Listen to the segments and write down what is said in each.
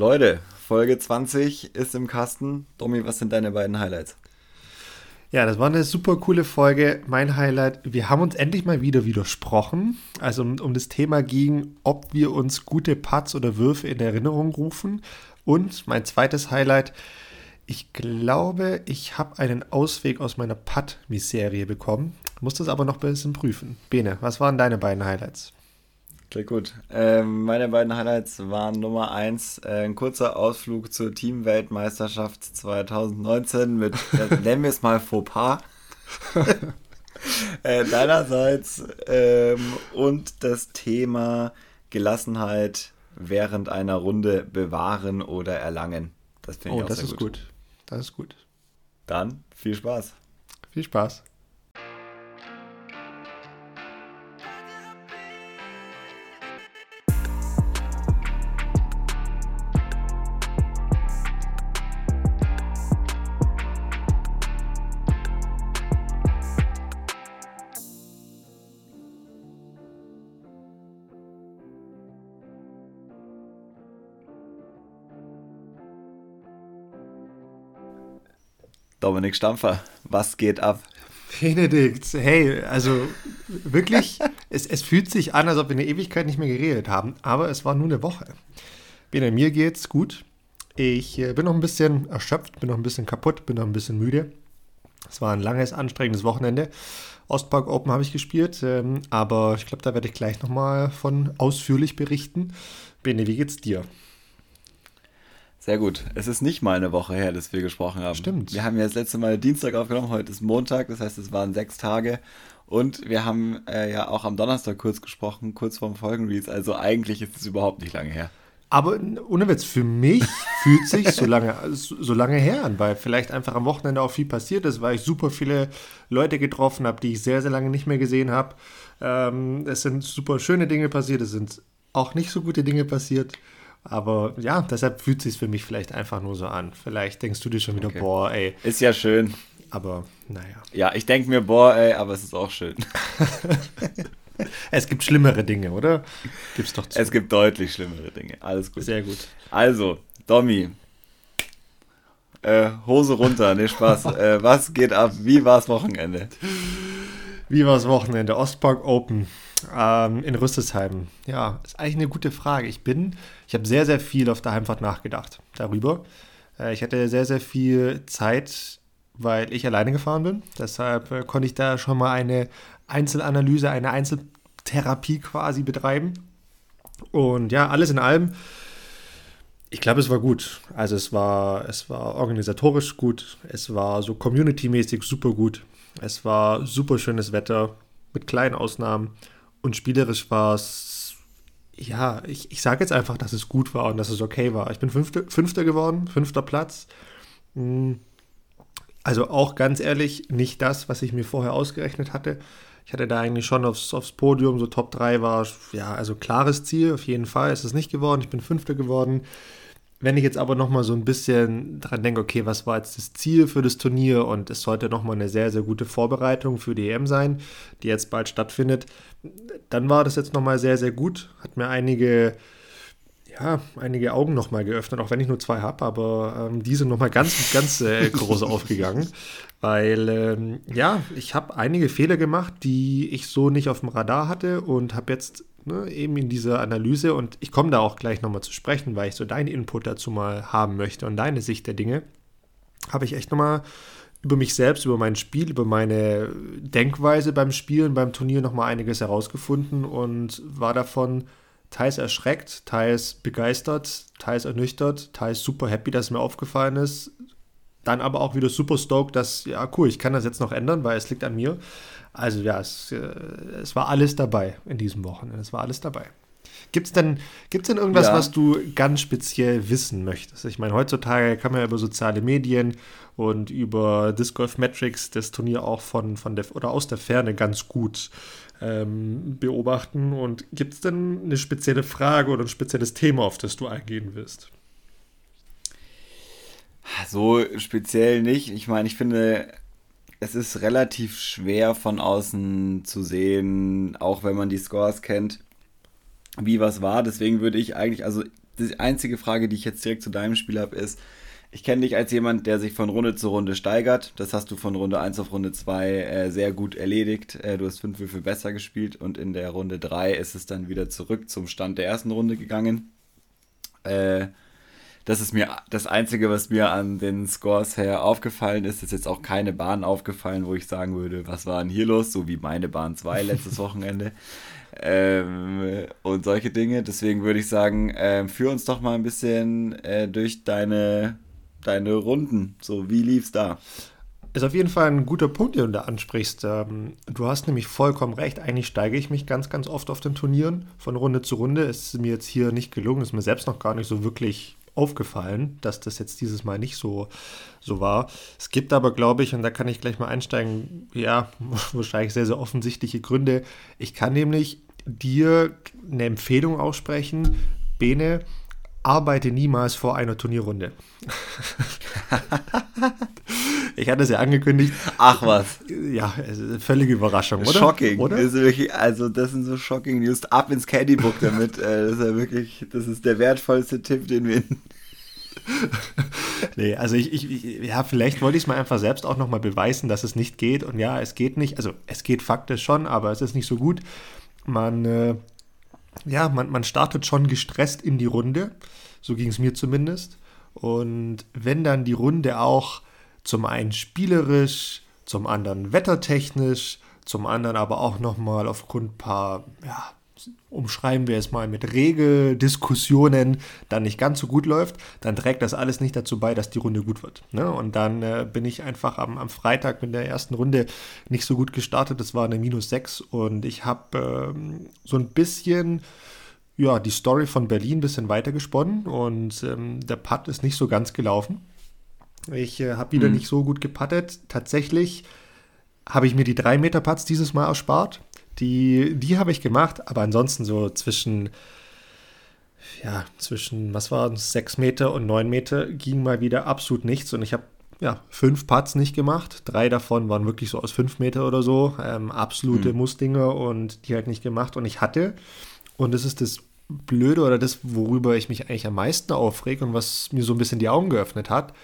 Leute, Folge 20 ist im Kasten. Domi, was sind deine beiden Highlights? Ja, das war eine super coole Folge. Mein Highlight, wir haben uns endlich mal wieder widersprochen. Also um, um das Thema ging, ob wir uns gute Putts oder Würfe in Erinnerung rufen. Und mein zweites Highlight, ich glaube, ich habe einen Ausweg aus meiner Putt-Miserie bekommen. Muss das aber noch ein bisschen prüfen. Bene, was waren deine beiden Highlights? Klingt gut. Ähm, meine beiden Highlights waren Nummer eins äh, ein kurzer Ausflug zur Teamweltmeisterschaft 2019 mit, äh, nennen wir es mal Fauxpas. äh, deinerseits ähm, und das Thema Gelassenheit während einer Runde bewahren oder erlangen. Das finde ich oh, auch das sehr ist gut. gut. Das ist gut. Dann viel Spaß. Viel Spaß. Dominik Stampfer, was geht ab? Benedikt, hey, also wirklich, es, es fühlt sich an, als ob wir eine Ewigkeit nicht mehr geredet haben, aber es war nur eine Woche. Bene, mir geht's gut. Ich äh, bin noch ein bisschen erschöpft, bin noch ein bisschen kaputt, bin noch ein bisschen müde. Es war ein langes, anstrengendes Wochenende. Ostpark Open habe ich gespielt, ähm, aber ich glaube, da werde ich gleich nochmal von ausführlich berichten. Bene, wie geht's dir? Sehr gut. Es ist nicht mal eine Woche her, dass wir gesprochen haben. Stimmt. Wir haben ja das letzte Mal Dienstag aufgenommen, heute ist Montag, das heißt, es waren sechs Tage. Und wir haben äh, ja auch am Donnerstag kurz gesprochen, kurz vorm Folgenreels. Also eigentlich ist es überhaupt nicht lange her. Aber ohne Witz, für mich fühlt sich so lange, so lange her an, weil vielleicht einfach am Wochenende auch viel passiert ist, weil ich super viele Leute getroffen habe, die ich sehr, sehr lange nicht mehr gesehen habe. Ähm, es sind super schöne Dinge passiert, es sind auch nicht so gute Dinge passiert. Aber ja, deshalb fühlt es sich für mich vielleicht einfach nur so an. Vielleicht denkst du dir schon wieder, okay. boah, ey. Ist ja schön. Aber naja. Ja, ich denke mir, boah, ey, aber es ist auch schön. es gibt schlimmere Dinge, oder? Gibt's doch zu. Es gibt deutlich schlimmere Dinge. Alles gut. Sehr gut. Also, Domi. Äh, Hose runter, ne Spaß. äh, was geht ab? Wie war's Wochenende? Wie war's Wochenende? Ostpark Open ähm, in Rüsselsheim. Ja, ist eigentlich eine gute Frage. Ich bin, ich habe sehr, sehr viel auf der Heimfahrt nachgedacht darüber. Äh, ich hatte sehr, sehr viel Zeit, weil ich alleine gefahren bin. Deshalb äh, konnte ich da schon mal eine Einzelanalyse, eine Einzeltherapie quasi betreiben. Und ja, alles in allem, ich glaube, es war gut. Also es war, es war organisatorisch gut, es war so community-mäßig super gut. Es war super schönes Wetter mit kleinen Ausnahmen. Und spielerisch war es, ja, ich, ich sage jetzt einfach, dass es gut war und dass es okay war. Ich bin Fünfte, Fünfter geworden, fünfter Platz. Hm. Also auch ganz ehrlich, nicht das, was ich mir vorher ausgerechnet hatte. Ich hatte da eigentlich schon aufs, aufs Podium, so Top 3 war, ja, also klares Ziel, auf jeden Fall ist es nicht geworden. Ich bin Fünfter geworden. Wenn ich jetzt aber nochmal so ein bisschen dran denke, okay, was war jetzt das Ziel für das Turnier und es sollte nochmal eine sehr, sehr gute Vorbereitung für die EM sein, die jetzt bald stattfindet, dann war das jetzt nochmal sehr, sehr gut. Hat mir einige, ja, einige Augen nochmal geöffnet, auch wenn ich nur zwei habe, aber ähm, die sind nochmal ganz, ganz äh, groß aufgegangen, weil, ähm, ja, ich habe einige Fehler gemacht, die ich so nicht auf dem Radar hatte und habe jetzt ne, eben in dieser Analyse und ich komme da auch gleich nochmal zu sprechen, weil ich so deinen Input dazu mal haben möchte und deine Sicht der Dinge, habe ich echt nochmal über mich selbst, über mein Spiel, über meine Denkweise beim Spielen, beim Turnier nochmal einiges herausgefunden und war davon teils erschreckt, teils begeistert, teils ernüchtert, teils super happy, dass es mir aufgefallen ist. Dann aber auch wieder super stoked, dass, ja, cool, ich kann das jetzt noch ändern, weil es liegt an mir. Also ja, es, äh, es war alles dabei in diesem Wochenende. Es war alles dabei. Gibt es denn, gibt's denn irgendwas, ja. was du ganz speziell wissen möchtest? Ich meine, heutzutage kann man ja über soziale Medien und über Disc Golf Metrics das Turnier auch von, von der oder aus der Ferne ganz gut ähm, beobachten. Und gibt es denn eine spezielle Frage oder ein spezielles Thema, auf das du eingehen willst? So speziell nicht. Ich meine, ich finde, es ist relativ schwer von außen zu sehen, auch wenn man die Scores kennt, wie was war. Deswegen würde ich eigentlich, also die einzige Frage, die ich jetzt direkt zu deinem Spiel habe, ist, ich kenne dich als jemand, der sich von Runde zu Runde steigert. Das hast du von Runde 1 auf Runde 2 äh, sehr gut erledigt. Äh, du hast fünf Würfel besser gespielt und in der Runde 3 ist es dann wieder zurück zum Stand der ersten Runde gegangen. Äh, das ist mir das Einzige, was mir an den Scores her aufgefallen ist. Ist jetzt auch keine Bahn aufgefallen, wo ich sagen würde, was war denn hier los? So wie meine Bahn 2 letztes Wochenende. Ähm, und solche Dinge. Deswegen würde ich sagen, äh, führ uns doch mal ein bisschen äh, durch deine, deine Runden. So, wie lief's da? Ist auf jeden Fall ein guter Punkt, den du da ansprichst. Ähm, du hast nämlich vollkommen recht. Eigentlich steige ich mich ganz, ganz oft auf den Turnieren von Runde zu Runde. Es ist mir jetzt hier nicht gelungen, ist mir selbst noch gar nicht so wirklich aufgefallen, dass das jetzt dieses Mal nicht so, so war. Es gibt aber, glaube ich, und da kann ich gleich mal einsteigen, ja, wahrscheinlich sehr, sehr offensichtliche Gründe. Ich kann nämlich dir eine Empfehlung aussprechen, Bene, arbeite niemals vor einer Turnierrunde. ich hatte es ja angekündigt. Ach was. Ja, völlige Überraschung, oder? Shocking. Oder? Das wirklich, also das sind so shocking News. Ab ins Caddybook damit. Äh, das ist ja wirklich, das ist der wertvollste Tipp, den wir nee, also ich, ich, ja, vielleicht wollte ich es mal einfach selbst auch nochmal beweisen, dass es nicht geht. Und ja, es geht nicht. Also es geht faktisch schon, aber es ist nicht so gut. Man äh, ja, man, man startet schon gestresst in die Runde. So ging es mir zumindest. Und wenn dann die Runde auch zum einen spielerisch, zum anderen wettertechnisch, zum anderen aber auch nochmal aufgrund paar ja, umschreiben wir es mal mit Regeldiskussionen, dann nicht ganz so gut läuft, dann trägt das alles nicht dazu bei, dass die Runde gut wird. Ne? Und dann äh, bin ich einfach am, am, Freitag mit der ersten Runde nicht so gut gestartet. Das war eine Minus 6 und ich habe ähm, so ein bisschen ja, die Story von Berlin ein bisschen weitergesponnen und ähm, der Putt ist nicht so ganz gelaufen. Ich äh, habe wieder mhm. nicht so gut geputtet. Tatsächlich habe ich mir die 3 Meter Putts dieses Mal erspart. Die, die habe ich gemacht, aber ansonsten so zwischen, ja, zwischen, was war es, 6 Meter und 9 Meter ging mal wieder absolut nichts. Und ich habe ja, fünf Putts nicht gemacht. Drei davon waren wirklich so aus 5 Meter oder so. Ähm, absolute hm. Mussdinger und die halt nicht gemacht. Und ich hatte, und das ist das Blöde oder das, worüber ich mich eigentlich am meisten aufrege und was mir so ein bisschen die Augen geöffnet hat.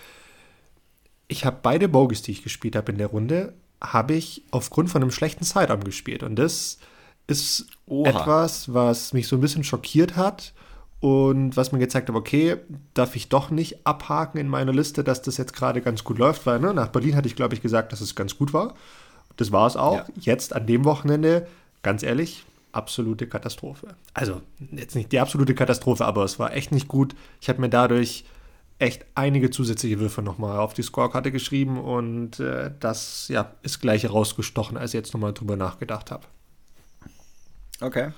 Ich habe beide Bogies, die ich gespielt habe in der Runde, habe ich aufgrund von einem schlechten Sidearm gespielt. Und das ist Oha. etwas, was mich so ein bisschen schockiert hat und was mir gezeigt hat, okay, darf ich doch nicht abhaken in meiner Liste, dass das jetzt gerade ganz gut läuft, weil ne, nach Berlin hatte ich, glaube ich, gesagt, dass es ganz gut war. Das war es auch. Ja. Jetzt an dem Wochenende, ganz ehrlich, absolute Katastrophe. Also jetzt nicht die absolute Katastrophe, aber es war echt nicht gut. Ich habe mir dadurch echt einige zusätzliche Würfe nochmal auf die Scorekarte geschrieben und äh, das ja, ist gleich herausgestochen, als ich jetzt nochmal drüber nachgedacht habe. Okay.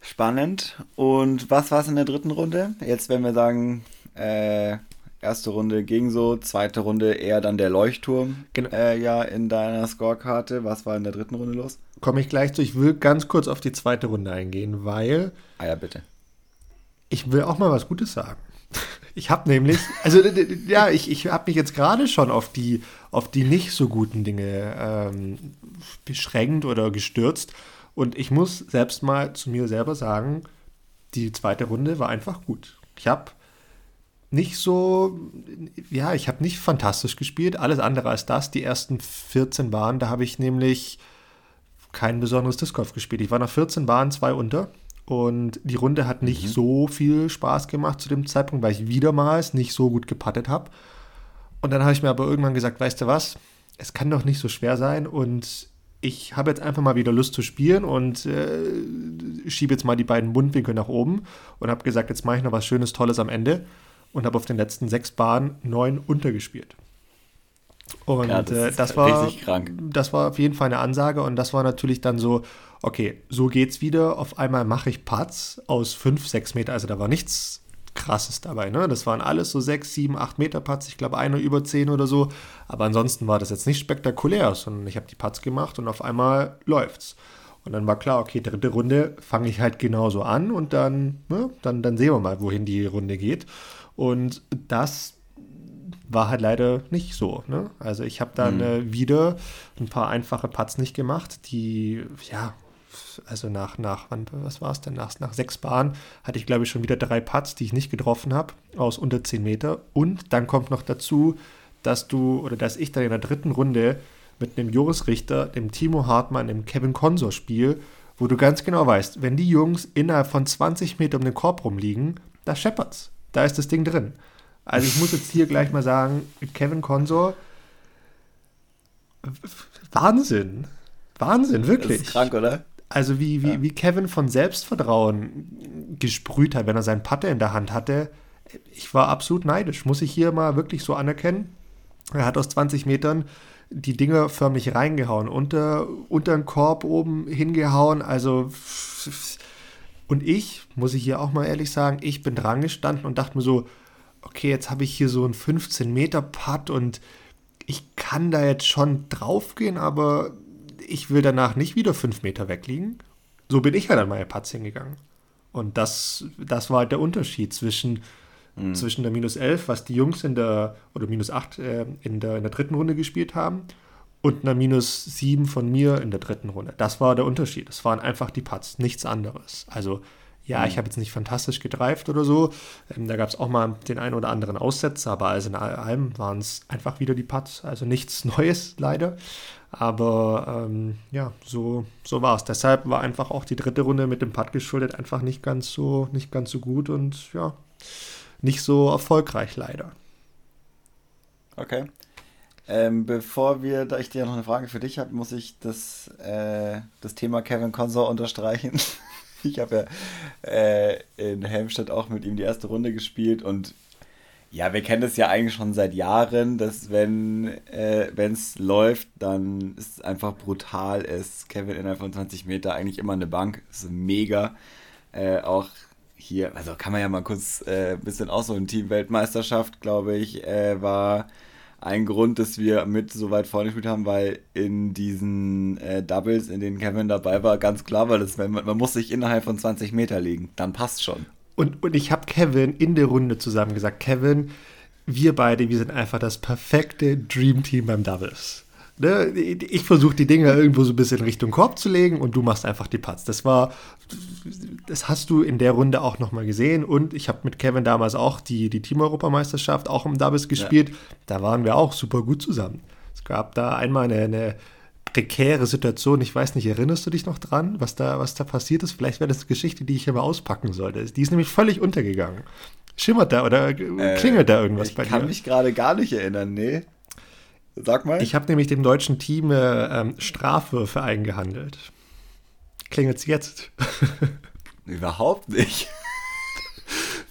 Spannend. Und was war es in der dritten Runde? Jetzt, wenn wir sagen, äh, erste Runde ging so, zweite Runde eher dann der Leuchtturm genau. äh, ja in deiner Scorekarte. Was war in der dritten Runde los? Komme ich gleich zu. Ich will ganz kurz auf die zweite Runde eingehen, weil. Ah ja, bitte. Ich will auch mal was Gutes sagen. Ich habe nämlich, also ja, ich, ich habe mich jetzt gerade schon auf die, auf die nicht so guten Dinge ähm, beschränkt oder gestürzt. Und ich muss selbst mal zu mir selber sagen, die zweite Runde war einfach gut. Ich habe nicht so, ja, ich habe nicht fantastisch gespielt, alles andere als das. Die ersten 14 Bahnen, da habe ich nämlich kein besonderes Disc Golf gespielt. Ich war nach 14 Bahnen zwei unter und die Runde hat nicht mhm. so viel Spaß gemacht zu dem Zeitpunkt, weil ich wiedermals nicht so gut gepattet habe. Und dann habe ich mir aber irgendwann gesagt, weißt du was, es kann doch nicht so schwer sein und ich habe jetzt einfach mal wieder Lust zu spielen und äh, schiebe jetzt mal die beiden Mundwinkel nach oben und habe gesagt, jetzt mache ich noch was Schönes, Tolles am Ende und habe auf den letzten sechs Bahnen neun untergespielt. Und ja, das, äh, das war das war auf jeden Fall eine Ansage und das war natürlich dann so, okay, so geht's wieder. Auf einmal mache ich Putts aus 5, 6 Meter. Also da war nichts krasses dabei. Ne? Das waren alles so 6, 7, 8 Meter Putts. Ich glaube, einer über 10 oder so. Aber ansonsten war das jetzt nicht spektakulär, sondern ich habe die Putts gemacht und auf einmal läuft's. Und dann war klar, okay, dritte Runde fange ich halt genauso an und dann, ne, dann, dann sehen wir mal, wohin die Runde geht. Und das war halt leider nicht so. Ne? Also ich habe dann mhm. äh, wieder ein paar einfache Putts nicht gemacht, die ja also nach, nach wann, was war es denn? Nach, nach sechs Bahnen hatte ich, glaube ich, schon wieder drei Putts, die ich nicht getroffen habe, aus unter 10 Meter. Und dann kommt noch dazu, dass du oder dass ich dann in der dritten Runde mit einem Joris Richter, dem Timo Hartmann, dem Kevin Consor spiele, wo du ganz genau weißt, wenn die Jungs innerhalb von 20 Metern um den Korb rumliegen, da scheppert's. Da ist das Ding drin. Also ich muss jetzt hier gleich mal sagen, Kevin Consor, Wahnsinn. Wahnsinn, wirklich. Das ist krank, oder? Also wie, wie, ja. wie Kevin von Selbstvertrauen gesprüht hat, wenn er seinen Patte in der Hand hatte. Ich war absolut neidisch, muss ich hier mal wirklich so anerkennen. Er hat aus 20 Metern die Dinger förmlich reingehauen, unter, unter den Korb oben hingehauen. Also, und ich, muss ich hier auch mal ehrlich sagen, ich bin dran gestanden und dachte mir so, okay, jetzt habe ich hier so einen 15-Meter-Putt und ich kann da jetzt schon draufgehen, aber ich will danach nicht wieder 5 Meter wegliegen. So bin ich halt an meine Putts hingegangen. Und das, das war halt der Unterschied zwischen mhm. zwischen der minus 11, was die Jungs in der, oder minus 8 äh, in, der, in der dritten Runde gespielt haben, und einer minus 7 von mir in der dritten Runde. Das war der Unterschied. Es waren einfach die Putts, nichts anderes. Also, ja, ich habe jetzt nicht fantastisch gedreift oder so. Ähm, da gab es auch mal den einen oder anderen Aussetzer, aber also in allem waren es einfach wieder die Putts. Also nichts Neues leider. Aber ähm, ja, so, so war es. Deshalb war einfach auch die dritte Runde mit dem Putt geschuldet einfach nicht ganz so, nicht ganz so gut und ja, nicht so erfolgreich leider. Okay. Ähm, bevor wir, da ich dir noch eine Frage für dich habe, muss ich das, äh, das Thema Kevin Consor unterstreichen. ich habe ja äh, in Helmstedt auch mit ihm die erste Runde gespielt und ja, wir kennen das ja eigentlich schon seit Jahren, dass wenn äh, es läuft, dann ist es einfach brutal ist. Kevin innerhalb von 20 Meter eigentlich immer eine Bank. Ist mega. Äh, auch hier, also kann man ja mal kurz äh, ein bisschen auch so ein Team-Weltmeisterschaft, glaube ich, äh, war ein Grund, dass wir mit so weit vorne gespielt haben, weil in diesen äh, Doubles, in denen Kevin dabei war, ganz klar war, dass man, man muss sich innerhalb von 20 Meter liegen. Dann passt schon. Und, und ich habe Kevin in der Runde zusammen gesagt, Kevin, wir beide, wir sind einfach das perfekte Dream Team beim Doubles. Ne? Ich versuche die Dinger irgendwo so ein bisschen Richtung Korb zu legen und du machst einfach die Putts. Das war, das hast du in der Runde auch nochmal gesehen und ich habe mit Kevin damals auch die, die Team-Europameisterschaft auch im Doubles gespielt. Ja. Da waren wir auch super gut zusammen. Es gab da einmal eine, eine prekäre Situation. Ich weiß nicht, erinnerst du dich noch dran, was da, was da passiert ist? Vielleicht wäre das eine Geschichte, die ich hier mal auspacken sollte. Die ist nämlich völlig untergegangen. Schimmert da oder äh, klingelt da irgendwas bei dir? Ich kann mich gerade gar nicht erinnern, nee. Sag mal. Ich habe nämlich dem deutschen Team äh, ähm, Strafwürfe eingehandelt. Klingelt's jetzt? Überhaupt nicht.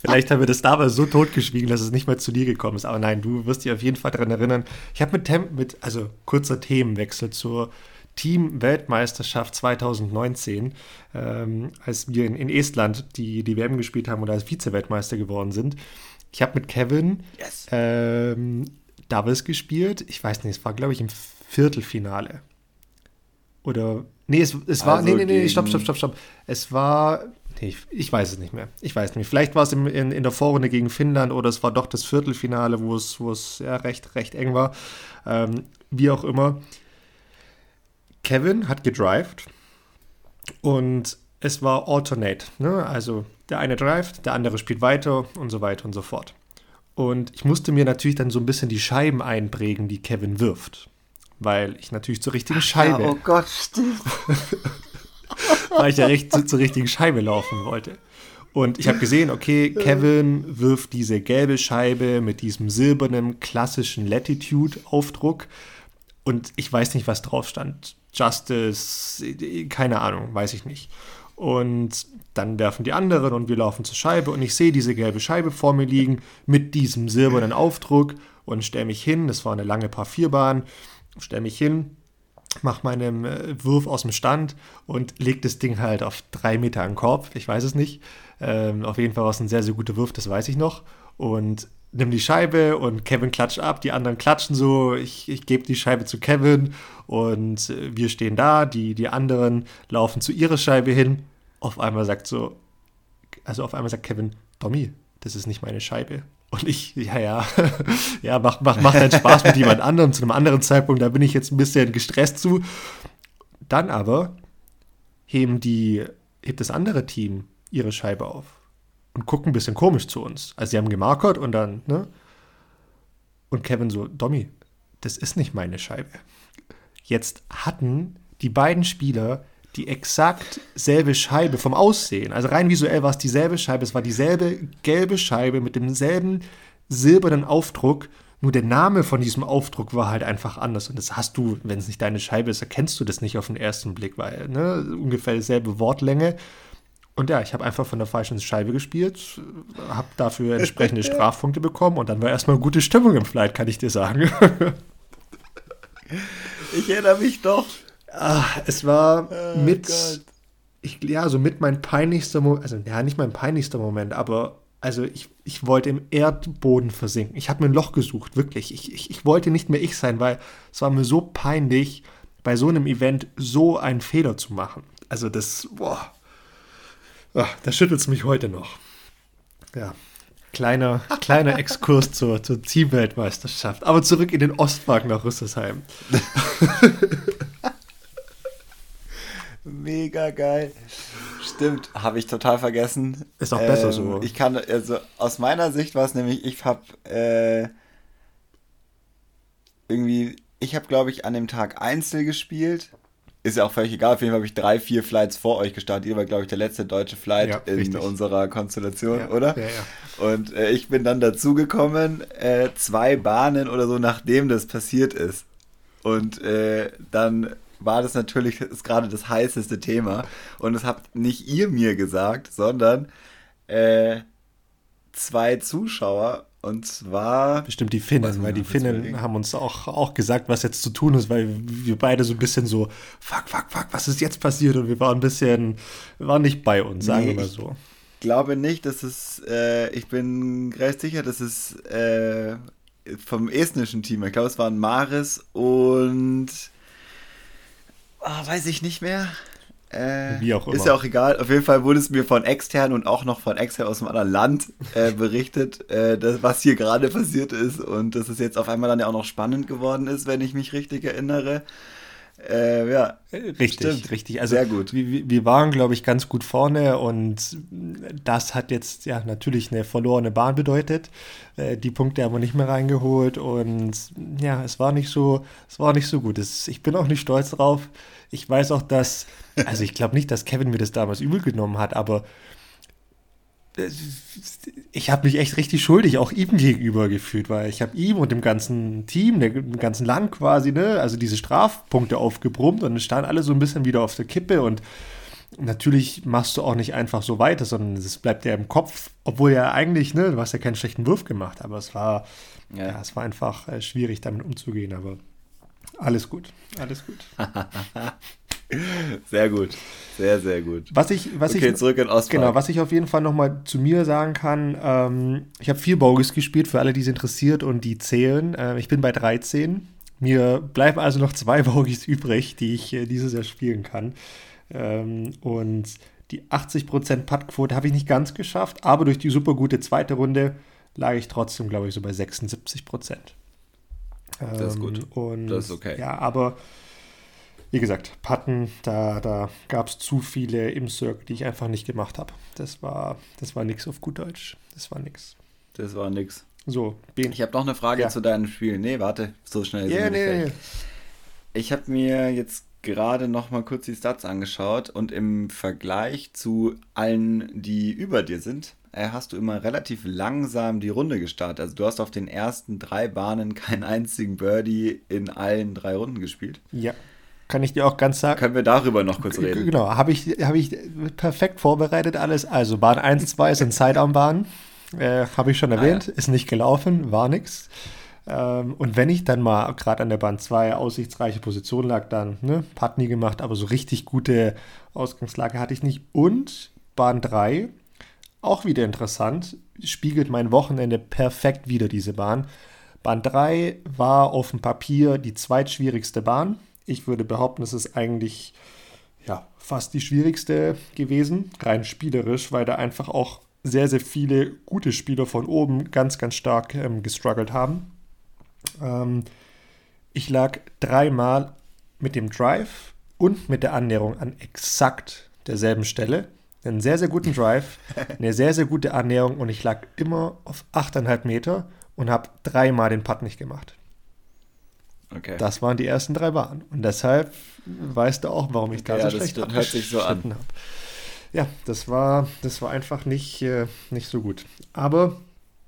Vielleicht haben wir das damals so totgeschwiegen, dass es nicht mehr zu dir gekommen ist. Aber nein, du wirst dich auf jeden Fall daran erinnern. Ich habe mit, Tem mit, also kurzer Themenwechsel zur Team-Weltmeisterschaft 2019, ähm, als wir in, in, Estland die, die WM gespielt haben oder als Vize-Weltmeister geworden sind. Ich habe mit Kevin yes. ähm, Doubles gespielt. Ich weiß nicht, es war, glaube ich, im Viertelfinale. Oder. Nee, es, es war. Also nee, nee, nee, stopp, stopp, stopp, stopp. Es war. Nee, ich, ich, weiß es nicht mehr. Ich weiß nicht. Vielleicht war es in, in, in, der Vorrunde gegen Finnland oder es war doch das Viertelfinale, wo es, wo es ja, recht, recht eng war. Ähm, wie auch immer. Kevin hat gedrived und es war alternate. Ne? Also der eine drivet, der andere spielt weiter und so weiter und so fort. Und ich musste mir natürlich dann so ein bisschen die Scheiben einprägen, die Kevin wirft. Weil ich natürlich zur richtigen Scheibe. Ja, oh Gott, stimmt. weil ich ja recht, zu, zur richtigen Scheibe laufen wollte. Und ich habe gesehen, okay, Kevin wirft diese gelbe Scheibe mit diesem silbernen klassischen Latitude-Aufdruck. Und ich weiß nicht, was drauf stand. Justice, keine Ahnung, weiß ich nicht. Und dann werfen die anderen und wir laufen zur Scheibe und ich sehe diese gelbe Scheibe vor mir liegen mit diesem silbernen Aufdruck und stelle mich hin. Das war eine lange Paar 4 Bahn. Stelle mich hin, mache meinen äh, Wurf aus dem Stand und lege das Ding halt auf drei Meter an den Korb. Ich weiß es nicht. Ähm, auf jeden Fall war es ein sehr, sehr guter Wurf, das weiß ich noch. Und nimm die Scheibe und Kevin klatscht ab, die anderen klatschen so, ich, ich gebe die Scheibe zu Kevin und äh, wir stehen da, die, die anderen laufen zu ihrer Scheibe hin. Auf einmal sagt so, also auf einmal sagt Kevin, Tommy, das ist nicht meine Scheibe. Und ich, ja, ja, ja, mach, mach, mach deinen Spaß mit jemand anderem. Zu einem anderen Zeitpunkt, da bin ich jetzt ein bisschen gestresst zu. Dann aber heben die, hebt das andere Team ihre Scheibe auf und gucken ein bisschen komisch zu uns. Also sie haben gemarkert und dann, ne? Und Kevin so, Domi, das ist nicht meine Scheibe. Jetzt hatten die beiden Spieler die exakt selbe Scheibe vom Aussehen. Also rein visuell war es dieselbe Scheibe. Es war dieselbe gelbe Scheibe mit demselben silbernen Aufdruck. Nur der Name von diesem Aufdruck war halt einfach anders. Und das hast du, wenn es nicht deine Scheibe ist, erkennst du das nicht auf den ersten Blick, weil ne, ungefähr dieselbe Wortlänge. Und ja, ich habe einfach von der falschen Scheibe gespielt, habe dafür entsprechende Strafpunkte bekommen und dann war erstmal gute Stimmung im Flight, kann ich dir sagen. ich erinnere mich doch. Ach, es war oh mit, ich, ja, so mit mein peinlichster Moment, also ja, nicht mein peinlichster Moment, aber also ich, ich wollte im Erdboden versinken. Ich habe mir ein Loch gesucht, wirklich. Ich, ich, ich wollte nicht mehr ich sein, weil es war mir so peinlich, bei so einem Event so einen Fehler zu machen. Also das, boah, ach, da schüttelt es mich heute noch. Ja, kleiner, kleiner Exkurs zur, zur Teamweltmeisterschaft. Aber zurück in den Ostpark nach Rüsselsheim. Mega geil. Stimmt, habe ich total vergessen. Ist auch ähm, besser so. Ich kann, also aus meiner Sicht war es nämlich, ich habe äh, irgendwie, ich habe glaube ich an dem Tag Einzel gespielt. Ist ja auch völlig egal, auf jeden Fall habe ich drei, vier Flights vor euch gestartet. Ihr war, glaube ich, der letzte deutsche Flight ja, in richtig. unserer Konstellation, ja, oder? Ja, ja. Und äh, ich bin dann dazugekommen, äh, zwei Bahnen oder so, nachdem das passiert ist. Und äh, dann war das natürlich gerade das heißeste Thema. Und das habt nicht ihr mir gesagt, sondern äh, zwei Zuschauer. Und zwar. Bestimmt die Finnen, weil die Finnen haben uns auch, auch gesagt, was jetzt zu tun ist, weil wir beide so ein bisschen so, fuck, fuck, fuck, was ist jetzt passiert? Und wir waren ein bisschen, wir waren nicht bei uns, sagen nee, wir mal so. Ich glaube nicht, dass es, äh, ich bin recht sicher, dass es äh, vom estnischen Team, ich glaube, es waren Maris und Oh, weiß ich nicht mehr. Äh, Wie auch immer. Ist ja auch egal. Auf jeden Fall wurde es mir von extern und auch noch von extern aus einem anderen Land äh, berichtet, äh, dass, was hier gerade passiert ist und dass es jetzt auf einmal dann ja auch noch spannend geworden ist, wenn ich mich richtig erinnere. Äh, ja, richtig, stimmt. richtig. Also Sehr gut. Wir, wir waren, glaube ich, ganz gut vorne und das hat jetzt ja natürlich eine verlorene Bahn bedeutet. Äh, die Punkte haben wir nicht mehr reingeholt und ja, es war nicht so, es war nicht so gut. Es, ich bin auch nicht stolz drauf. Ich weiß auch, dass, also ich glaube nicht, dass Kevin mir das damals übel genommen hat, aber ich habe mich echt richtig schuldig auch ihm gegenüber gefühlt, weil ich habe ihm und dem ganzen Team, dem ganzen Land quasi, ne, also diese Strafpunkte aufgebrummt und es stand alle so ein bisschen wieder auf der Kippe und natürlich machst du auch nicht einfach so weiter, sondern es bleibt ja im Kopf, obwohl ja eigentlich, ne, du hast ja keinen schlechten Wurf gemacht, aber es war, ja, ja es war einfach äh, schwierig damit umzugehen, aber alles gut, alles gut. Sehr gut, sehr, sehr gut. Was ich, was okay, ich, zurück in Ostpark. Genau, was ich auf jeden Fall nochmal zu mir sagen kann, ähm, ich habe vier Bogies gespielt, für alle, die es interessiert und die zählen. Äh, ich bin bei 13. Mir bleiben also noch zwei Bogies übrig, die ich äh, dieses Jahr spielen kann. Ähm, und die 80% Puttquote habe ich nicht ganz geschafft, aber durch die super gute zweite Runde lag ich trotzdem, glaube ich, so bei 76%. Ähm, das ist gut. Ähm, und, das ist okay. Ja, aber wie gesagt, Patten, da, da gab es zu viele im Circle, die ich einfach nicht gemacht habe. Das war, das war nix auf gut Deutsch. Das war nix. Das war nix. So, Ben. Ich habe noch eine Frage ja. zu deinem Spiel. Nee, warte, so schnell yeah, nee, nee. Ich habe mir jetzt gerade noch mal kurz die Stats angeschaut und im Vergleich zu allen, die über dir sind, äh, hast du immer relativ langsam die Runde gestartet. Also du hast auf den ersten drei Bahnen keinen einzigen Birdie in allen drei Runden gespielt. Ja kann ich dir auch ganz sagen. Können wir darüber noch kurz reden? Genau, habe ich, hab ich perfekt vorbereitet alles. Also Bahn 1, 2 sind Sidearmbahnen. Äh, habe ich schon erwähnt, ah, ja. ist nicht gelaufen, war nix. Ähm, und wenn ich dann mal gerade an der Bahn 2 aussichtsreiche Position lag, dann ne, Putt nie gemacht, aber so richtig gute Ausgangslage hatte ich nicht. Und Bahn 3, auch wieder interessant, spiegelt mein Wochenende perfekt wieder, diese Bahn. Bahn 3 war auf dem Papier die zweitschwierigste Bahn ich würde behaupten, es ist eigentlich ja, fast die schwierigste gewesen, rein spielerisch, weil da einfach auch sehr, sehr viele gute Spieler von oben ganz, ganz stark ähm, gestruggelt haben. Ähm, ich lag dreimal mit dem Drive und mit der Annäherung an exakt derselben Stelle. Einen sehr, sehr guten Drive, eine sehr, sehr gute Annäherung und ich lag immer auf 8,5 Meter und habe dreimal den Putt nicht gemacht. Okay. Das waren die ersten drei Bahnen. Und deshalb weißt du auch, warum ich okay, da so ja, schlecht das hört sich so an. habe. Ja, das war, das war einfach nicht, äh, nicht so gut. Aber,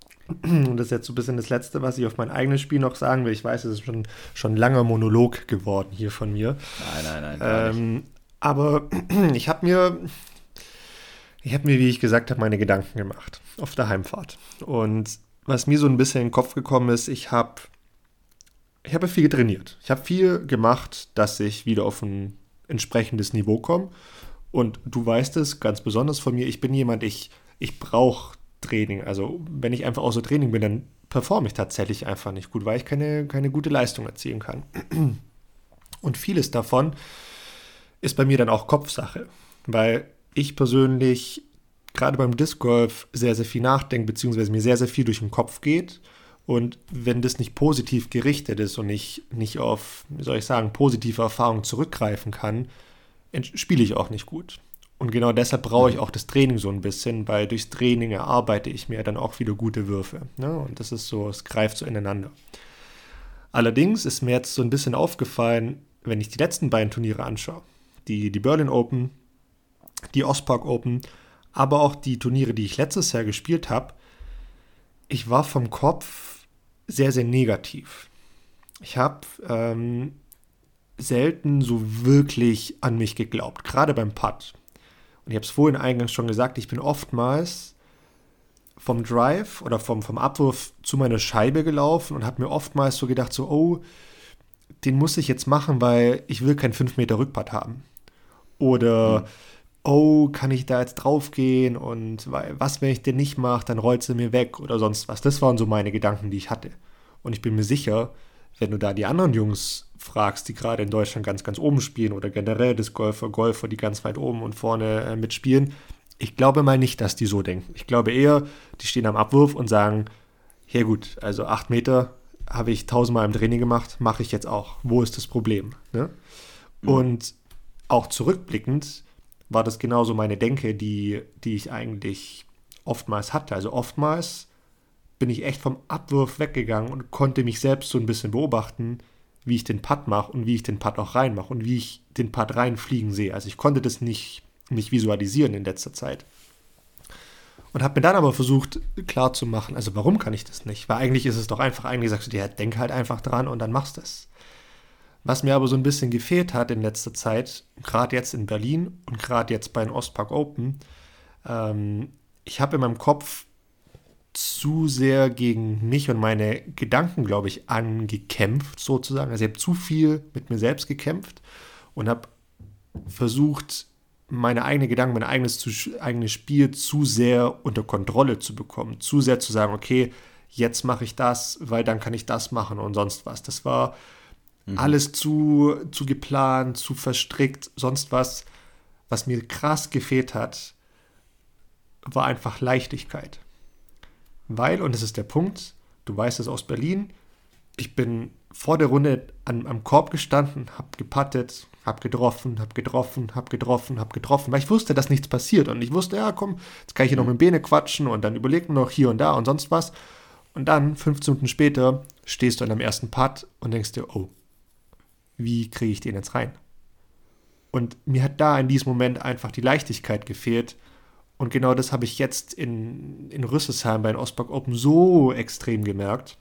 und das ist jetzt so ein bisschen das Letzte, was ich auf mein eigenes Spiel noch sagen will. Ich weiß, es ist schon, schon ein langer Monolog geworden hier von mir. Nein, nein, nein. Ähm, aber ich habe mir, ich habe mir, wie ich gesagt habe, meine Gedanken gemacht auf der Heimfahrt. Und was mir so ein bisschen in den Kopf gekommen ist, ich habe ich habe viel trainiert. Ich habe viel gemacht, dass ich wieder auf ein entsprechendes Niveau komme. Und du weißt es ganz besonders von mir, ich bin jemand, ich, ich brauche Training. Also wenn ich einfach außer Training bin, dann performe ich tatsächlich einfach nicht gut, weil ich keine, keine gute Leistung erzielen kann. Und vieles davon ist bei mir dann auch Kopfsache, weil ich persönlich gerade beim Disc Golf sehr, sehr viel nachdenke, beziehungsweise mir sehr, sehr viel durch den Kopf geht und wenn das nicht positiv gerichtet ist und ich nicht auf, wie soll ich sagen, positive Erfahrungen zurückgreifen kann, spiele ich auch nicht gut. Und genau deshalb brauche ich auch das Training so ein bisschen, weil durchs Training erarbeite ich mir dann auch wieder gute Würfe. Ne? Und das ist so, es greift so ineinander. Allerdings ist mir jetzt so ein bisschen aufgefallen, wenn ich die letzten beiden Turniere anschaue, die, die Berlin Open, die Ostpark Open, aber auch die Turniere, die ich letztes Jahr gespielt habe, ich war vom Kopf sehr, sehr negativ. Ich habe ähm, selten so wirklich an mich geglaubt, gerade beim Putt. Und ich habe es vorhin eingangs schon gesagt, ich bin oftmals vom Drive oder vom, vom Abwurf zu meiner Scheibe gelaufen und habe mir oftmals so gedacht, so, oh, den muss ich jetzt machen, weil ich will keinen 5 Meter Rückpart haben. Oder mhm oh, kann ich da jetzt draufgehen und was, wenn ich den nicht mache, dann rollt sie mir weg oder sonst was. Das waren so meine Gedanken, die ich hatte. Und ich bin mir sicher, wenn du da die anderen Jungs fragst, die gerade in Deutschland ganz, ganz oben spielen oder generell das Golfer, Golfer, die ganz weit oben und vorne äh, mitspielen, ich glaube mal nicht, dass die so denken. Ich glaube eher, die stehen am Abwurf und sagen, ja gut, also acht Meter habe ich tausendmal im Training gemacht, mache ich jetzt auch. Wo ist das Problem? Ne? Mhm. Und auch zurückblickend, war das genauso meine Denke, die, die ich eigentlich oftmals hatte. Also oftmals bin ich echt vom Abwurf weggegangen und konnte mich selbst so ein bisschen beobachten, wie ich den Putt mache und wie ich den Putt auch reinmache und wie ich den Putt reinfliegen sehe. Also ich konnte das nicht, nicht visualisieren in letzter Zeit. Und habe mir dann aber versucht klarzumachen, also warum kann ich das nicht? Weil eigentlich ist es doch einfach, eigentlich sagst du dir, denk halt einfach dran und dann machst du es. Was mir aber so ein bisschen gefehlt hat in letzter Zeit, gerade jetzt in Berlin und gerade jetzt bei den Ostpark Open, ähm, ich habe in meinem Kopf zu sehr gegen mich und meine Gedanken, glaube ich, angekämpft, sozusagen. Also ich habe zu viel mit mir selbst gekämpft und habe versucht, meine eigenen Gedanken, mein eigenes, eigenes Spiel zu sehr unter Kontrolle zu bekommen. Zu sehr zu sagen, okay, jetzt mache ich das, weil dann kann ich das machen und sonst was. Das war Mhm. Alles zu, zu geplant, zu verstrickt, sonst was. Was mir krass gefehlt hat, war einfach Leichtigkeit. Weil, und das ist der Punkt, du weißt es aus Berlin, ich bin vor der Runde an, am Korb gestanden, hab gepattet, hab getroffen, hab getroffen, hab getroffen, hab getroffen, weil ich wusste, dass nichts passiert und ich wusste, ja komm, jetzt kann ich hier noch mit Bene quatschen und dann überlegt man noch hier und da und sonst was und dann, 15 Minuten später, stehst du an deinem ersten Putt und denkst dir, oh, wie kriege ich den jetzt rein? Und mir hat da in diesem Moment einfach die Leichtigkeit gefehlt. Und genau das habe ich jetzt in, in Rüsselsheim bei den Ostblock Open so extrem gemerkt.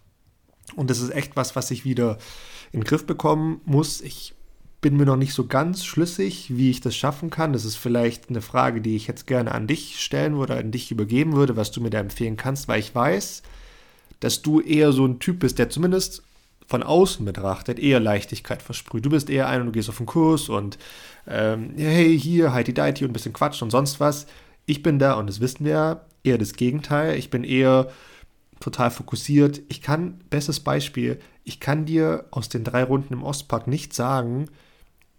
Und das ist echt was, was ich wieder in den Griff bekommen muss. Ich bin mir noch nicht so ganz schlüssig, wie ich das schaffen kann. Das ist vielleicht eine Frage, die ich jetzt gerne an dich stellen würde, an dich übergeben würde, was du mir da empfehlen kannst, weil ich weiß, dass du eher so ein Typ bist, der zumindest von außen betrachtet eher Leichtigkeit versprüht. Du bist eher einer, du gehst auf den Kurs und ähm, hey, hier, heidi deiti und ein bisschen Quatsch und sonst was. Ich bin da, und das wissen wir, eher das Gegenteil. Ich bin eher total fokussiert. Ich kann, bestes Beispiel, ich kann dir aus den drei Runden im Ostpark nicht sagen,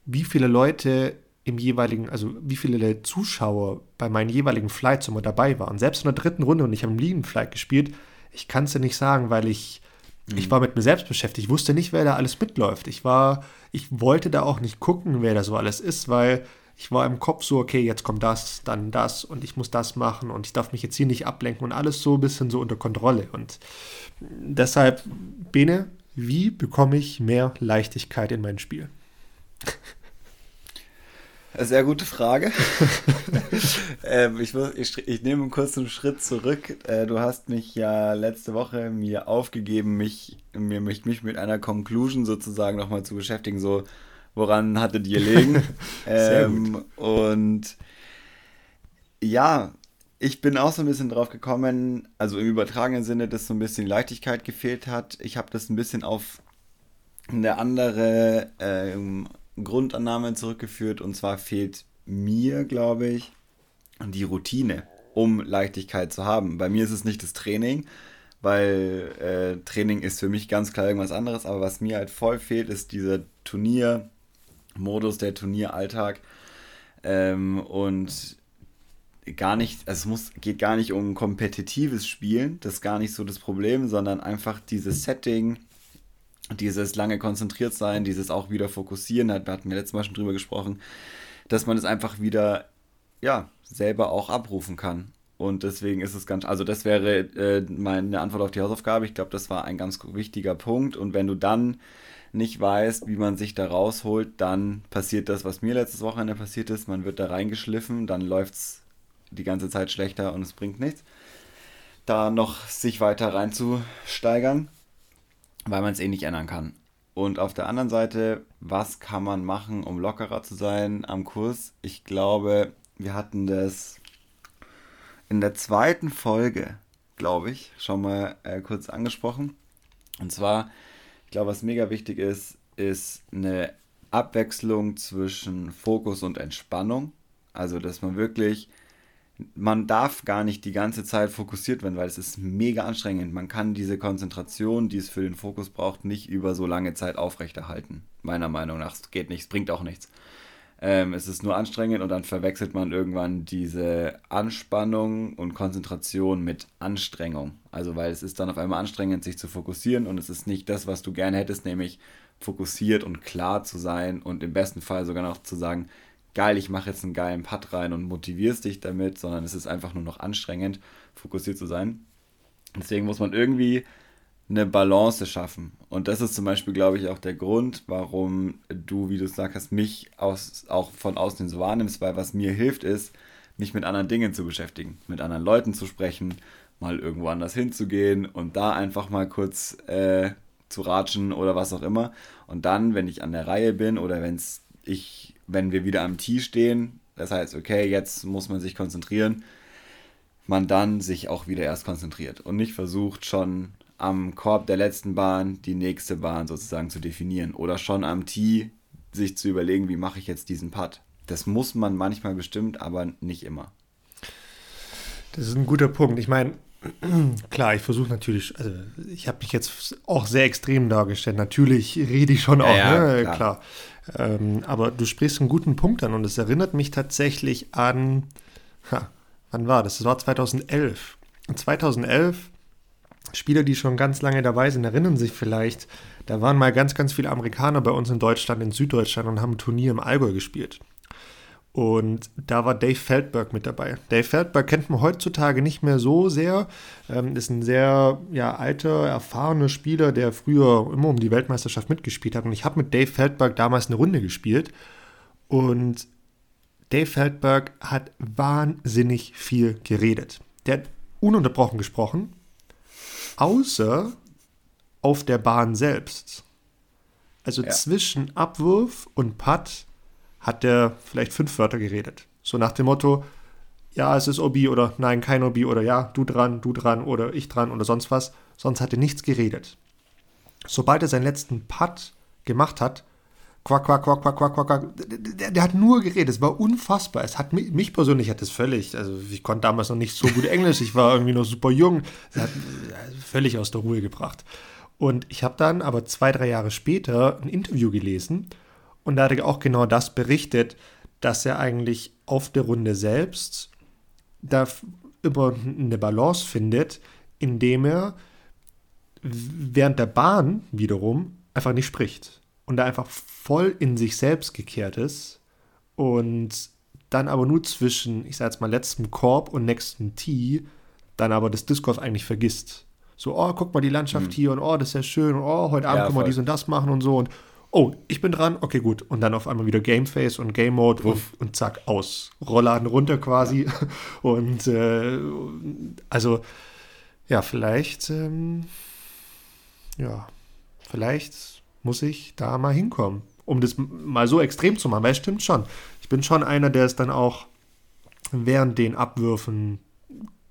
wie viele Leute im jeweiligen, also wie viele Zuschauer bei meinen jeweiligen Flights immer dabei waren. Selbst in der dritten Runde und ich habe im Lean Flight gespielt, ich kann es dir nicht sagen, weil ich Ich war mit mir selbst beschäftigt. Ich wusste nicht, wer da alles mitläuft. Ich war, ich wollte da auch nicht gucken, wer da so alles ist, weil ich war im Kopf so, okay, jetzt kommt das, dann das und ich muss das machen und ich darf mich jetzt hier nicht ablenken und alles so ein bisschen so unter Kontrolle. Und deshalb, Bene, wie bekomme ich mehr Leichtigkeit in mein Spiel? Sehr gute Frage. ähm, ich, muss, ich, ich, nehme einen kurzen Schritt zurück. Äh, du hast mich ja letzte Woche mir aufgegeben, mich, mir, mich, mich mit einer Conclusion sozusagen nochmal zu beschäftigen. So, woran hattet ihr liegen? Sehr ähm. Und ja, ich bin auch so ein bisschen drauf gekommen, also im übertragenen Sinne, dass so ein bisschen Leichtigkeit gefehlt hat. Ich habe das ein bisschen auf eine andere ähm, Grundannahme zurückgeführt und zwar fehlt mir, glaube ich, die Routine, um Leichtigkeit zu haben. Bei mir ist es nicht das Training, weil äh, Training ist für mich ganz klar irgendwas anderes, aber was mir halt voll fehlt, ist dieser Turniermodus, der Turnieralltag. Ähm, und gar nicht, also es muss, geht gar nicht um kompetitives Spielen, das ist gar nicht so das Problem, sondern einfach dieses Setting, dieses lange konzentriert sein, dieses auch wieder fokussieren, da hatten wir letztes Mal schon drüber gesprochen, dass man es einfach wieder, ja, selber auch abrufen kann. Und deswegen ist es ganz, also das wäre äh, meine Antwort auf die Hausaufgabe. Ich glaube, das war ein ganz wichtiger Punkt. Und wenn du dann nicht weißt, wie man sich da rausholt, dann passiert das, was mir letztes Wochenende passiert ist. Man wird da reingeschliffen, dann läuft es die ganze Zeit schlechter und es bringt nichts. Da noch sich weiter reinzusteigern weil man es eh nicht ändern kann. Und auf der anderen Seite, was kann man machen, um lockerer zu sein am Kurs? Ich glaube, wir hatten das in der zweiten Folge, glaube ich, schon mal äh, kurz angesprochen. Und zwar, ich glaube, was mega wichtig ist, ist eine Abwechslung zwischen Fokus und Entspannung. Also, dass man wirklich man darf gar nicht die ganze Zeit fokussiert werden, weil es ist mega anstrengend. Man kann diese Konzentration, die es für den Fokus braucht, nicht über so lange Zeit aufrechterhalten. Meiner Meinung nach. Es geht nicht, es bringt auch nichts. Ähm, es ist nur anstrengend und dann verwechselt man irgendwann diese Anspannung und Konzentration mit Anstrengung. Also weil es ist dann auf einmal anstrengend, sich zu fokussieren und es ist nicht das, was du gerne hättest, nämlich fokussiert und klar zu sein und im besten Fall sogar noch zu sagen, geil, ich mache jetzt einen geilen Putt rein und motivierst dich damit, sondern es ist einfach nur noch anstrengend, fokussiert zu sein. Deswegen muss man irgendwie eine Balance schaffen. Und das ist zum Beispiel, glaube ich, auch der Grund, warum du, wie du gesagt hast, mich aus, auch von außen so wahrnimmst, weil was mir hilft, ist, mich mit anderen Dingen zu beschäftigen, mit anderen Leuten zu sprechen, mal irgendwo anders hinzugehen und da einfach mal kurz äh, zu ratschen oder was auch immer. Und dann, wenn ich an der Reihe bin oder wenn ich wenn wir wieder am Tee stehen, das heißt, okay, jetzt muss man sich konzentrieren, man dann sich auch wieder erst konzentriert und nicht versucht schon am Korb der letzten Bahn die nächste Bahn sozusagen zu definieren oder schon am Tee sich zu überlegen, wie mache ich jetzt diesen Putt. Das muss man manchmal bestimmt, aber nicht immer. Das ist ein guter Punkt. Ich meine, klar, ich versuche natürlich, also ich habe mich jetzt auch sehr extrem dargestellt. Natürlich rede ich schon auch, ja, ja, ne? klar. klar. Ähm, aber du sprichst einen guten Punkt an und es erinnert mich tatsächlich an, ha, wann war das? Das war 2011. Und 2011, Spieler, die schon ganz lange dabei sind, erinnern sich vielleicht, da waren mal ganz, ganz viele Amerikaner bei uns in Deutschland, in Süddeutschland und haben ein Turnier im Allgäu gespielt. Und da war Dave Feldberg mit dabei. Dave Feldberg kennt man heutzutage nicht mehr so sehr. Ähm, ist ein sehr ja, alter, erfahrener Spieler, der früher immer um die Weltmeisterschaft mitgespielt hat. Und ich habe mit Dave Feldberg damals eine Runde gespielt. Und Dave Feldberg hat wahnsinnig viel geredet. Der hat ununterbrochen gesprochen, außer auf der Bahn selbst. Also ja. zwischen Abwurf und Putt hat der vielleicht fünf Wörter geredet. So nach dem Motto, ja, es ist Obi oder nein, kein Obi oder ja, du dran, du dran oder ich dran oder sonst was. Sonst hat er nichts geredet. Sobald er seinen letzten Putt gemacht hat, quack, quack, quack, quack, quack, quack, der, der, hat nur geredet. Es war unfassbar. Es hat mich, mich persönlich hat es völlig, also ich konnte damals noch nicht so gut Englisch, ich war irgendwie noch super jung. Es hat völlig aus der Ruhe gebracht. Und ich habe dann aber zwei, drei Jahre später ein Interview gelesen und da hat er auch genau das berichtet, dass er eigentlich auf der Runde selbst da immer eine Balance findet, indem er während der Bahn wiederum einfach nicht spricht und da einfach voll in sich selbst gekehrt ist und dann aber nur zwischen, ich sag jetzt mal, letztem Korb und nächsten Tee dann aber das Disc Golf eigentlich vergisst. So, oh, guck mal die Landschaft mhm. hier und oh, das ist ja schön und oh, heute Abend ja, können wir dies und das machen und so und oh, ich bin dran, okay, gut. Und dann auf einmal wieder Game Face und Game Mode und, und, zack, aus. Rollladen runter quasi. Ja. Und äh, also, ja, vielleicht, ähm, ja, vielleicht muss ich da mal hinkommen, um das mal so extrem zu machen, weil es stimmt schon. Ich bin schon einer, der es dann auch während den Abwürfen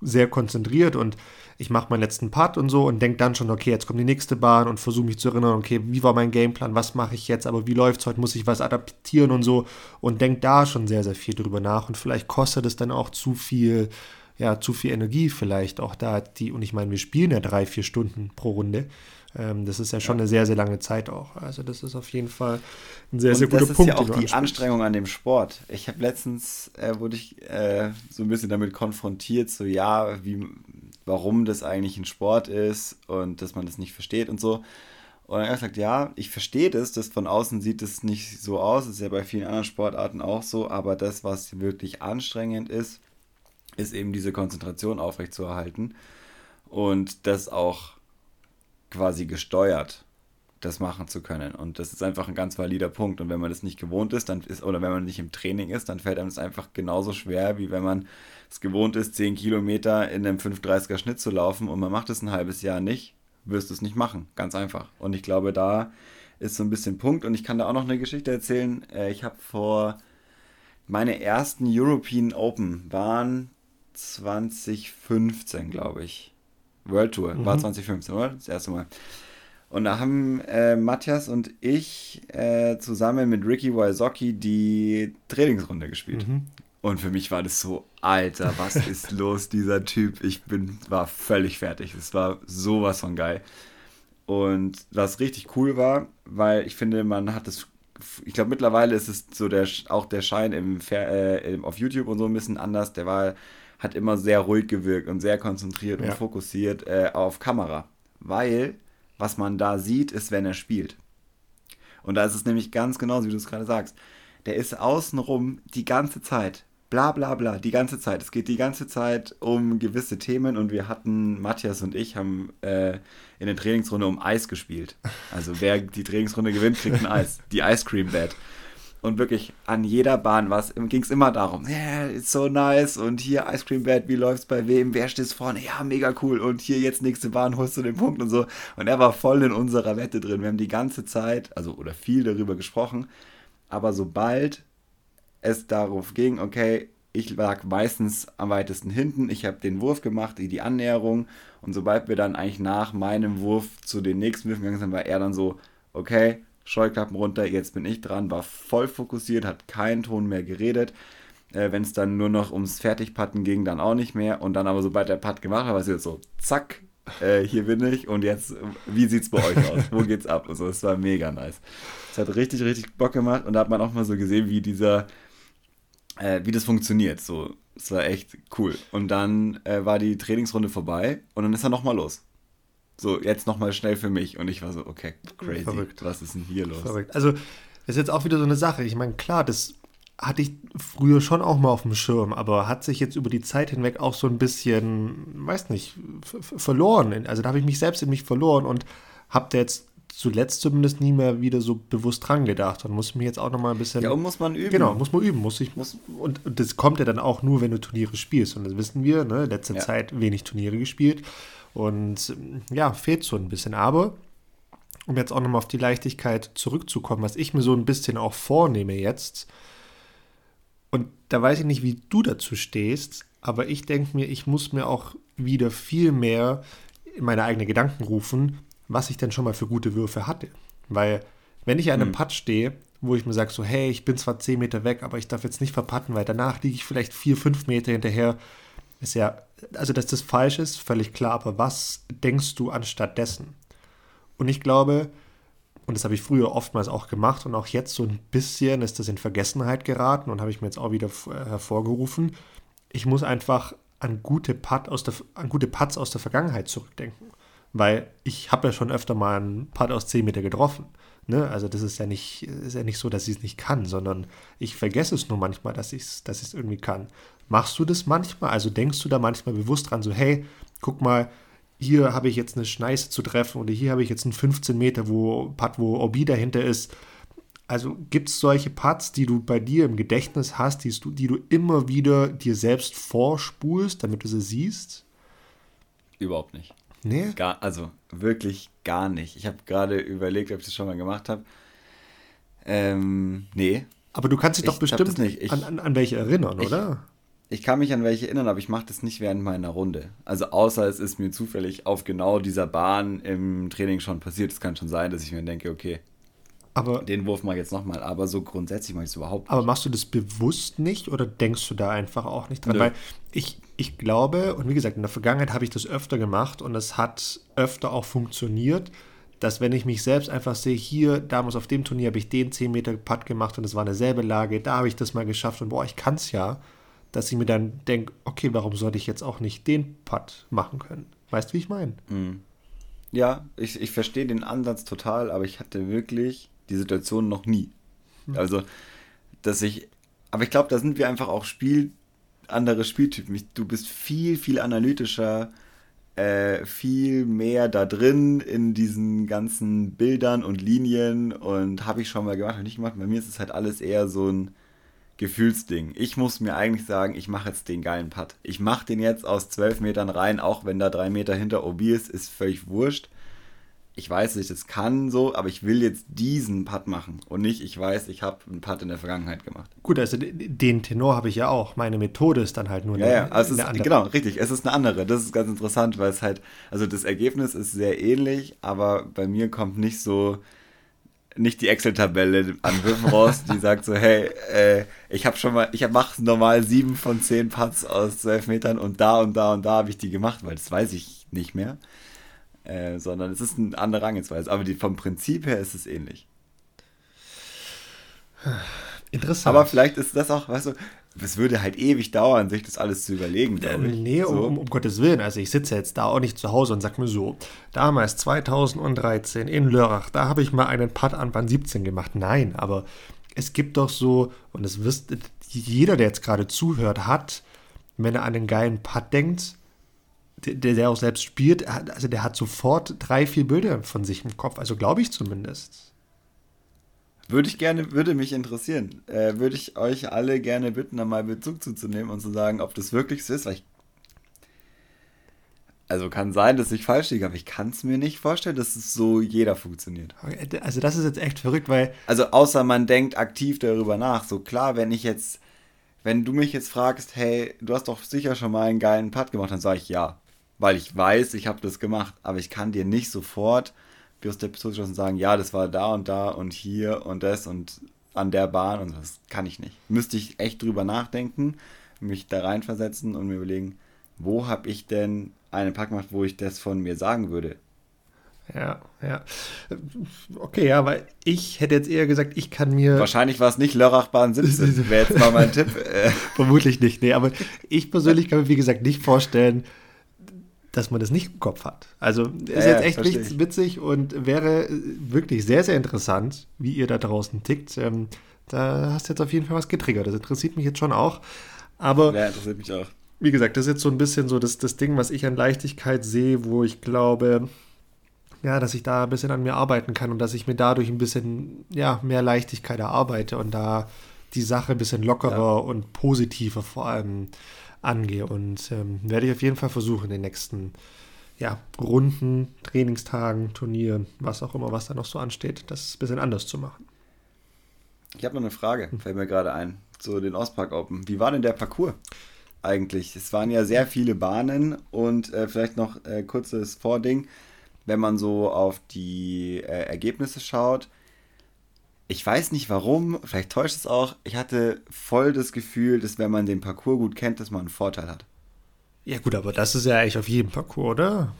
sehr konzentriert und ich mache meinen letzten Part und so und denke dann schon, okay, jetzt kommt die nächste Bahn und versuche mich zu erinnern, okay, wie war mein Gameplan, was mache ich jetzt, aber wie läuft es heute, muss ich was adaptieren und so und denke da schon sehr, sehr viel drüber nach und vielleicht kostet es dann auch zu viel, ja, zu viel Energie vielleicht auch da, die, und ich meine, wir spielen ja drei, vier Stunden pro Runde. Ähm, das ist ja schon ja. eine sehr, sehr lange Zeit auch. Also das ist auf jeden Fall ein sehr, und sehr guter Punkt. Das ist ja auch die Anstrengung an dem Sport. Ich habe letztens, äh, wurde ich äh, so ein bisschen damit konfrontiert, so ja, wie, warum das eigentlich ein Sport ist und dass man das nicht versteht und so. Und dann habe ich gesagt, ja, ich verstehe das, das von außen sieht es nicht so aus, das ist ja bei vielen anderen Sportarten auch so, aber das, was wirklich anstrengend ist, ist eben diese Konzentration aufrechtzuerhalten und das auch quasi gesteuert das machen zu können. Und das ist einfach ein ganz valider Punkt. Und wenn man das nicht gewohnt ist, dann ist, oder wenn man nicht im Training ist, dann fällt einem das einfach genauso schwer, wie wenn man es gewohnt ist, 10 Kilometer in einem 5,30er Schnitt zu laufen und man macht es ein halbes Jahr nicht, wirst du es nicht machen. Ganz einfach. Und ich glaube, da ist so ein bisschen Punkt. Und ich kann da auch noch eine Geschichte erzählen. Äh, ich habe vor meine ersten European Open waren 2015, glaube ich. World Tour mhm. war 2015, oder? Das erste Mal. Und da haben äh, Matthias und ich äh, zusammen mit Ricky Wysocki die Trainingsrunde gespielt. Mhm. Und für mich war das so, Alter, was ist los, dieser Typ? Ich bin, war völlig fertig. Es war sowas von geil. Und was richtig cool war, weil ich finde, man hat das, ich glaube mittlerweile ist es so der, auch der Schein im, äh, auf YouTube und so ein bisschen anders. Der war, hat immer sehr ruhig gewirkt und sehr konzentriert ja. und fokussiert äh, auf Kamera. Weil was man da sieht, ist, wenn er spielt. Und da ist es nämlich ganz genau, wie du es gerade sagst. Der ist außenrum die ganze Zeit. Bla bla bla, die ganze Zeit. Es geht die ganze Zeit um gewisse Themen und wir hatten, Matthias und ich haben äh, in der Trainingsrunde um Eis gespielt. Also wer die Trainingsrunde gewinnt, kriegt ein Eis. Die Ice Cream Bed. Und wirklich an jeder Bahn ging es immer darum, yeah, it's so nice und hier Ice Cream Bed, wie läuft's bei wem, wer steht vorne, ja, mega cool und hier jetzt nächste Bahn, holst du den Punkt und so. Und er war voll in unserer Wette drin. Wir haben die ganze Zeit, also oder viel darüber gesprochen, aber sobald es darauf ging, okay, ich lag meistens am weitesten hinten, ich habe den Wurf gemacht, die Annäherung und sobald wir dann eigentlich nach meinem Wurf zu den nächsten Würfen gegangen sind, war er dann so, okay, Scheuklappen runter, jetzt bin ich dran, war voll fokussiert, hat keinen Ton mehr geredet. Äh, Wenn es dann nur noch ums Fertigpatten ging, dann auch nicht mehr. Und dann aber, sobald der Putt gemacht hat, war es jetzt so, zack, äh, hier bin ich und jetzt, wie sieht es bei euch aus? Wo geht's ab? Also, es war mega nice. Es hat richtig, richtig Bock gemacht und da hat man auch mal so gesehen, wie dieser, äh, wie das funktioniert. So, es war echt cool. Und dann äh, war die Trainingsrunde vorbei und dann ist er nochmal los. So, jetzt nochmal schnell für mich. Und ich war so, okay, crazy. Verrückt. Was ist denn hier los? Verrückt. Also, das ist jetzt auch wieder so eine Sache. Ich meine, klar, das hatte ich früher schon auch mal auf dem Schirm, aber hat sich jetzt über die Zeit hinweg auch so ein bisschen, weiß nicht, verloren. Also da habe ich mich selbst in mich verloren und habe da jetzt zuletzt zumindest nie mehr wieder so bewusst dran gedacht und muss mich jetzt auch noch mal ein bisschen. Ja, muss man üben. Genau, muss man üben. Muss ich, muss, und, und das kommt ja dann auch nur, wenn du Turniere spielst. Und das wissen wir, ne? Letzte ja. Zeit wenig Turniere gespielt. Und ja, fehlt so ein bisschen. Aber um jetzt auch nochmal auf die Leichtigkeit zurückzukommen, was ich mir so ein bisschen auch vornehme jetzt, und da weiß ich nicht, wie du dazu stehst, aber ich denke mir, ich muss mir auch wieder viel mehr in meine eigenen Gedanken rufen, was ich denn schon mal für gute Würfe hatte. Weil, wenn ich an einem hm. Putt stehe, wo ich mir sage, so, hey, ich bin zwar 10 Meter weg, aber ich darf jetzt nicht verpatten, weil danach liege ich vielleicht 4, 5 Meter hinterher, ist ja, also dass das falsch ist, völlig klar, aber was denkst du anstatt dessen? Und ich glaube, und das habe ich früher oftmals auch gemacht und auch jetzt so ein bisschen ist das in Vergessenheit geraten und habe ich mir jetzt auch wieder äh, hervorgerufen. Ich muss einfach an gute, Putt aus der, an gute Putts aus der Vergangenheit zurückdenken. Weil ich habe ja schon öfter mal einen Putt aus 10 Meter getroffen. Ne? Also das ist ja nicht, ist ja nicht so, dass ich es nicht kann, sondern ich vergesse es nur manchmal, dass ich es dass irgendwie kann. Machst du das manchmal? Also denkst du da manchmal bewusst dran, so hey, guck mal, hier habe ich jetzt eine Schneise zu treffen oder hier habe ich jetzt einen 15 Meter wo Putt, wo Obi dahinter ist. Also gibt es solche Putts, die du bei dir im Gedächtnis hast, die du, die du immer wieder dir selbst vorspulst, damit du sie siehst? Überhaupt nicht. Nee? Gar, also wirklich gar nicht. Ich habe gerade überlegt, ob ich das schon mal gemacht habe. Ähm, nee. Aber du kannst dich doch bestimmt ich, an, an, an, welche erinnern, ich, oder? Ich kann mich an welche erinnern, aber ich mache das nicht während meiner Runde. Also außer es ist mir zufällig auf genau dieser Bahn im Training schon passiert. Es kann schon sein, dass ich mir denke, okay, aber, den Wurf ich jetzt nochmal. Aber so grundsätzlich mache ich es überhaupt nicht. Aber machst du das bewusst nicht oder denkst du da einfach auch nicht dran? Nö. Weil ich, ich glaube, und wie gesagt, in der Vergangenheit habe ich das öfter gemacht und es hat öfter auch funktioniert, dass wenn ich mich selbst einfach sehe, hier, damals auf dem Turnier habe ich den 10 Meter Putt gemacht und es war eine selbe Lage, da habe ich das mal geschafft und boah, ich kann es ja, dass ich mir dann denke, okay, warum sollte ich jetzt auch nicht den Putt machen können? Weißt du, wie ich meine? Mhm. Ja, ich, ich verstehe den Ansatz total, aber ich hatte wirklich die Situation noch nie. Mhm. Also, dass ich, aber ich glaube, da sind wir einfach auch Spiel, andere Spieltypen. Du bist viel, viel analytischer, äh, viel mehr da drin in diesen ganzen Bildern und Linien und habe ich schon mal gemacht, habe nicht gemacht. Bei mir ist es halt alles eher so ein Gefühlsding. Ich muss mir eigentlich sagen, ich mache jetzt den geilen Putt. Ich mache den jetzt aus 12 Metern rein, auch wenn da drei Meter hinter OB ist, ist völlig wurscht ich weiß, dass ich das kann so, aber ich will jetzt diesen Putt machen und nicht, ich weiß, ich habe einen Putt in der Vergangenheit gemacht. Gut, also den Tenor habe ich ja auch. Meine Methode ist dann halt nur ja, eine, ja, also eine andere. Genau, richtig. Es ist eine andere. Das ist ganz interessant, weil es halt, also das Ergebnis ist sehr ähnlich, aber bei mir kommt nicht so, nicht die Excel-Tabelle an Würfen raus, die sagt so, hey, äh, ich habe schon mal, ich mache normal sieben von zehn Putts aus zwölf Metern und da und da und da habe ich die gemacht, weil das weiß ich nicht mehr. Äh, sondern es ist eine andere Rangehensweise. Aber die, vom Prinzip her ist es ähnlich. Interessant. Aber vielleicht ist das auch, weißt du, es würde halt ewig dauern, sich das alles zu überlegen, ich. Nee, so. um, um, Gottes Willen. Also ich sitze jetzt da auch nicht zu Hause und sag mir so, damals 2013 in Lörrach, da habe ich mal einen Putt an Band 17 gemacht. Nein, aber es gibt doch so, und das wisst jeder, der jetzt gerade zuhört, hat, wenn er an einen geilen Putt denkt, der, der auch selbst spielt, also der hat sofort drei, vier Bilder von sich im Kopf, also glaube ich zumindest. Würde ich gerne, würde mich interessieren. Äh, würde ich euch alle gerne bitten, da mal Bezug zuzunehmen und zu sagen, ob das wirklich so ist, weil ich. Also kann sein, dass ich falsch liege, aber ich kann es mir nicht vorstellen, dass es so jeder funktioniert. Also das ist jetzt echt verrückt, weil. Also außer man denkt aktiv darüber nach. So klar, wenn ich jetzt, wenn du mich jetzt fragst, hey, du hast doch sicher schon mal einen geilen Putt gemacht, dann sage ich ja weil ich weiß, ich habe das gemacht, aber ich kann dir nicht sofort wie aus der Pistole geschossen sagen, ja, das war da und da und hier und das und an der Bahn und das kann ich nicht. Müsste ich echt drüber nachdenken, mich da reinversetzen und mir überlegen, wo habe ich denn einen Pack gemacht, wo ich das von mir sagen würde. Ja, ja. Okay, ja, weil ich hätte jetzt eher gesagt, ich kann mir. Wahrscheinlich war es nicht Lörrachbahn 17, wäre jetzt mal mein Tipp. Vermutlich nicht, nee, aber ich persönlich kann mir, wie gesagt, nicht vorstellen, dass man das nicht im Kopf hat. Also ist ja, jetzt echt nicht witzig und wäre wirklich sehr, sehr interessant, wie ihr da draußen tickt. Ähm, da hast du jetzt auf jeden Fall was getriggert. Das interessiert mich jetzt schon auch. Aber ja, interessiert mich auch. Wie gesagt, das ist jetzt so ein bisschen so das, das Ding, was ich an Leichtigkeit sehe, wo ich glaube, ja, dass ich da ein bisschen an mir arbeiten kann und dass ich mir dadurch ein bisschen ja, mehr Leichtigkeit erarbeite und da die Sache ein bisschen lockerer ja. und positiver vor allem angehe. Und ähm, werde ich auf jeden Fall versuchen, in den nächsten ja, Runden, Trainingstagen, Turnieren, was auch immer, was da noch so ansteht, das ein bisschen anders zu machen. Ich habe noch eine Frage, fällt mir gerade ein, zu den Ostpark Open. Wie war denn der Parcours eigentlich? Es waren ja sehr viele Bahnen und äh, vielleicht noch äh, kurzes Vording, wenn man so auf die äh, Ergebnisse schaut ich weiß nicht warum, vielleicht täuscht es auch, ich hatte voll das Gefühl, dass wenn man den Parcours gut kennt, dass man einen Vorteil hat. Ja gut, aber das ist ja eigentlich auf jedem Parcours, oder?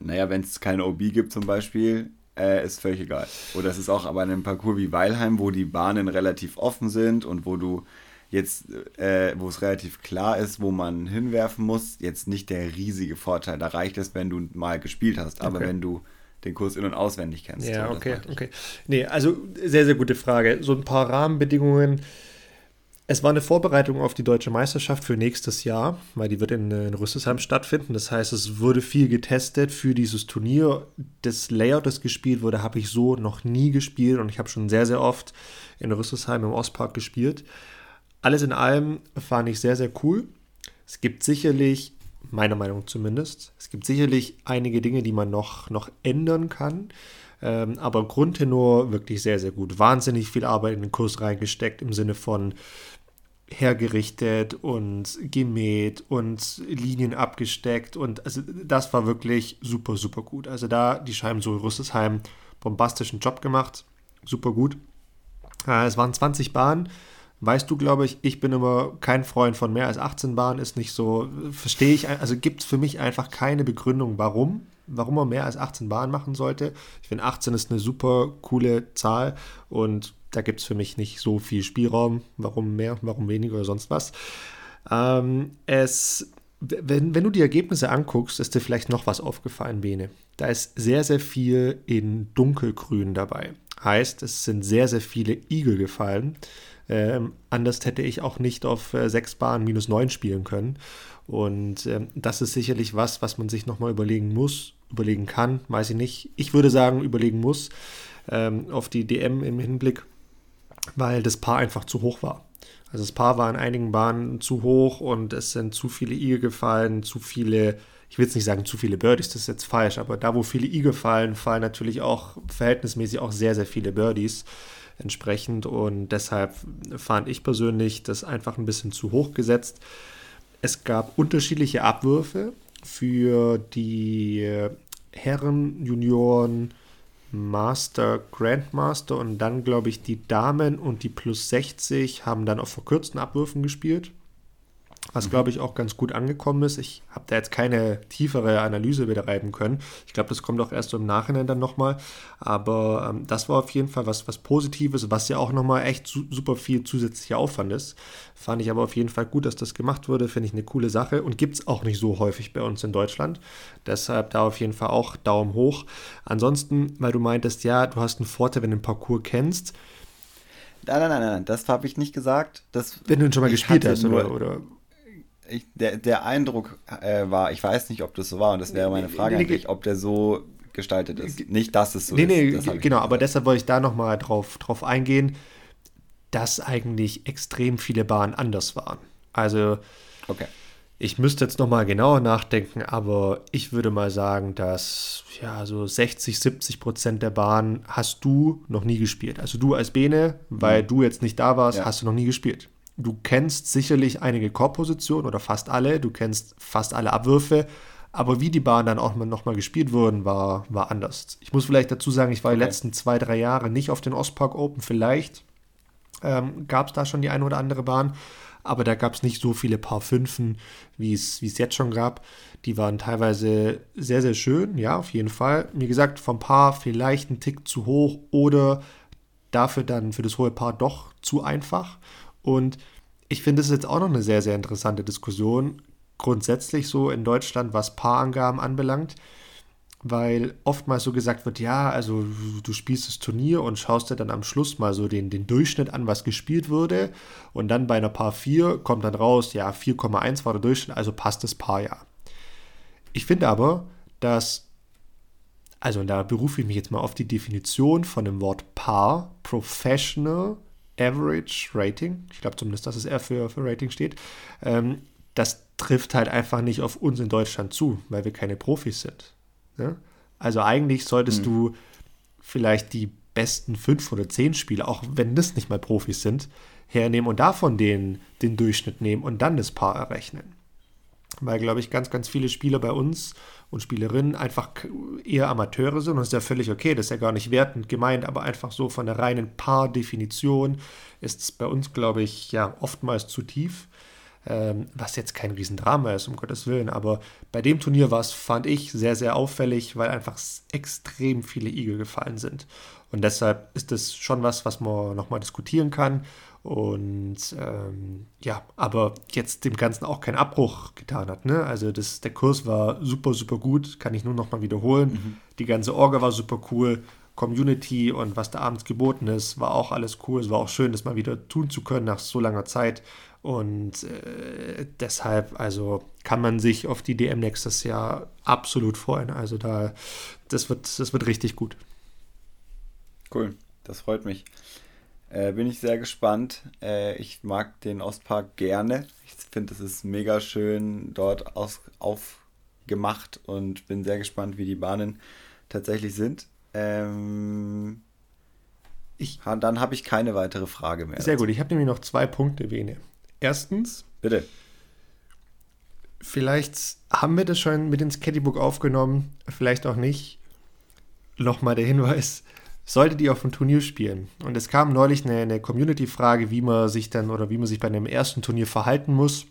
Naja, wenn es keine OB gibt zum Beispiel, äh, ist völlig egal. Oder es ist auch aber an einem Parcours wie Weilheim, wo die Bahnen relativ offen sind und wo du jetzt, äh, wo es relativ klar ist, wo man hinwerfen muss, jetzt nicht der riesige Vorteil. Da reicht es, wenn du mal gespielt hast. Aber okay. wenn du den Kurs in- und auswendig kennst. Ja, so, okay, okay. Nee, also sehr, sehr gute Frage. So ein paar Rahmenbedingungen. Es war eine Vorbereitung auf die deutsche Meisterschaft für nächstes Jahr, weil die wird in, in Rüsselsheim stattfinden. Das heißt, es wurde viel getestet für dieses Turnier. Das Layout, das gespielt wurde, habe ich so noch nie gespielt und ich habe schon sehr, sehr oft in Rüsselsheim im Ostpark gespielt. Alles in allem fand ich sehr, sehr cool. Es gibt sicherlich meiner Meinung zumindest. Es gibt sicherlich einige Dinge, die man noch, noch ändern kann. Ähm, aber Grundtenor wirklich sehr, sehr gut. Wahnsinnig viel Arbeit in den Kurs reingesteckt im Sinne von hergerichtet und gemäht und Linien abgesteckt und also das war wirklich super, super gut. Also da die Scheiben so Rüsselsheim bombastischen Job gemacht, super gut. Äh, es waren 20 Bahnen, weißt du, glaube ich, ich bin immer kein Freund von mehr als 18 Bahnen, ist nicht so, verstehe ich, also gibt es für mich einfach keine Begründung, warum, warum man mehr als 18 Bahnen machen sollte. Ich finde 18 ist eine super coole Zahl und da gibt es für mich nicht so viel Spielraum, warum mehr, warum weniger oder sonst was. Ähm, es, wenn, wenn du die Ergebnisse anguckst, ist dir vielleicht noch was aufgefallen, Bene. Da ist sehr, sehr viel in dunkelgrün dabei. Heißt, es sind sehr, sehr viele Igel gefallen. Ähm, anders hätte ich auch nicht auf äh, 6 Bahnen minus 9 spielen können. Und ähm, das ist sicherlich was, was man sich nochmal überlegen muss, überlegen kann, weiß ich nicht. Ich würde sagen, überlegen muss ähm, auf die DM im Hinblick, weil das Paar einfach zu hoch war. Also das Paar war in einigen Bahnen zu hoch und es sind zu viele Igel gefallen, zu viele, ich will jetzt nicht sagen zu viele Birdies, das ist jetzt falsch, aber da, wo viele Igel fallen, fallen natürlich auch verhältnismäßig auch sehr, sehr viele Birdies entsprechend. Und deshalb fand ich persönlich das einfach ein bisschen zu hoch gesetzt. Es gab unterschiedliche Abwürfe für die Herren, Junioren, Master, Grandmaster und dann, glaube ich, die Damen und die Plus 60 haben dann auf verkürzten Abwürfen gespielt was glaube ich auch ganz gut angekommen ist. Ich habe da jetzt keine tiefere Analyse betreiben können. Ich glaube, das kommt auch erst so im Nachhinein dann nochmal. Aber ähm, das war auf jeden Fall was, was Positives, was ja auch nochmal echt su super viel zusätzlicher Aufwand ist. Fand ich aber auf jeden Fall gut, dass das gemacht wurde. Finde ich eine coole Sache und gibt es auch nicht so häufig bei uns in Deutschland. Deshalb da auf jeden Fall auch Daumen hoch. Ansonsten, weil du meintest, ja, du hast einen Vorteil, wenn du den Parcours kennst. Nein, nein, nein, nein, das habe ich nicht gesagt. Das, wenn du ihn schon mal gespielt hast, oder, oder ich, der, der Eindruck äh, war, ich weiß nicht, ob das so war, und das wäre meine Frage nee, nee, eigentlich, ob der so gestaltet ist. Nicht, dass es so nee, ist. Nee, genau, aber deshalb wollte ich da nochmal drauf, drauf eingehen, dass eigentlich extrem viele Bahnen anders waren. Also, okay. ich müsste jetzt nochmal genauer nachdenken, aber ich würde mal sagen, dass ja, so 60, 70 Prozent der Bahnen hast du noch nie gespielt. Also du als Bene, weil mhm. du jetzt nicht da warst, ja. hast du noch nie gespielt. Du kennst sicherlich einige Core-Positionen oder fast alle, du kennst fast alle Abwürfe, aber wie die Bahnen dann auch nochmal gespielt wurden, war, war anders. Ich muss vielleicht dazu sagen, ich war okay. die letzten zwei, drei Jahre nicht auf den Ostpark Open. Vielleicht ähm, gab es da schon die eine oder andere Bahn, aber da gab es nicht so viele Paar Fünfen, wie es jetzt schon gab. Die waren teilweise sehr, sehr schön, ja, auf jeden Fall. Wie gesagt, vom Paar vielleicht ein Tick zu hoch oder dafür dann für das hohe Paar doch zu einfach. Und ich finde, es jetzt auch noch eine sehr, sehr interessante Diskussion, grundsätzlich so in Deutschland, was Paarangaben anbelangt, weil oftmals so gesagt wird, ja, also du spielst das Turnier und schaust dir dann am Schluss mal so den, den Durchschnitt an, was gespielt wurde und dann bei einer Paar 4 kommt dann raus, ja, 4,1 war der Durchschnitt, also passt das Paar ja. Ich finde aber, dass, also da berufe ich mich jetzt mal auf die Definition von dem Wort Paar, Professional Average Rating, ich glaube zumindest, dass es eher für, für Rating steht, ähm, das trifft halt einfach nicht auf uns in Deutschland zu, weil wir keine Profis sind. Ne? Also eigentlich solltest mhm. du vielleicht die besten fünf oder zehn Spiele, auch wenn das nicht mal Profis sind, hernehmen und davon den, den Durchschnitt nehmen und dann das Paar errechnen. Weil, glaube ich, ganz, ganz viele Spieler bei uns und Spielerinnen einfach eher Amateure sind. Und das ist ja völlig okay, das ist ja gar nicht wertend gemeint, aber einfach so von der reinen Paardefinition ist es bei uns, glaube ich, ja oftmals zu tief. Ähm, was jetzt kein Riesendrama ist, um Gottes Willen. Aber bei dem Turnier war es, fand ich, sehr, sehr auffällig, weil einfach extrem viele Igel gefallen sind. Und deshalb ist das schon was, was man nochmal diskutieren kann. Und ähm, ja, aber jetzt dem Ganzen auch keinen Abbruch getan hat. Ne? Also das, der Kurs war super, super gut, kann ich nur noch mal wiederholen. Mhm. Die ganze Orga war super cool. Community und was da abends geboten ist, war auch alles cool. Es war auch schön, das mal wieder tun zu können nach so langer Zeit. Und äh, deshalb, also kann man sich auf die DM nächstes Jahr absolut freuen. Also da, das wird, das wird richtig gut. Cool, das freut mich. Äh, bin ich sehr gespannt. Äh, ich mag den Ostpark gerne. Ich finde, es ist mega schön dort aus, aufgemacht und bin sehr gespannt, wie die Bahnen tatsächlich sind. Ähm, ich, dann habe ich keine weitere Frage mehr. Sehr gut, ich habe nämlich noch zwei Punkte, Bene. Erstens. Bitte. Vielleicht haben wir das schon mit ins Caddybook aufgenommen, vielleicht auch nicht. Nochmal der Hinweis, solltet ihr auf dem Turnier spielen. Und es kam neulich eine, eine Community-Frage, wie man sich dann oder wie man sich bei einem ersten Turnier verhalten muss.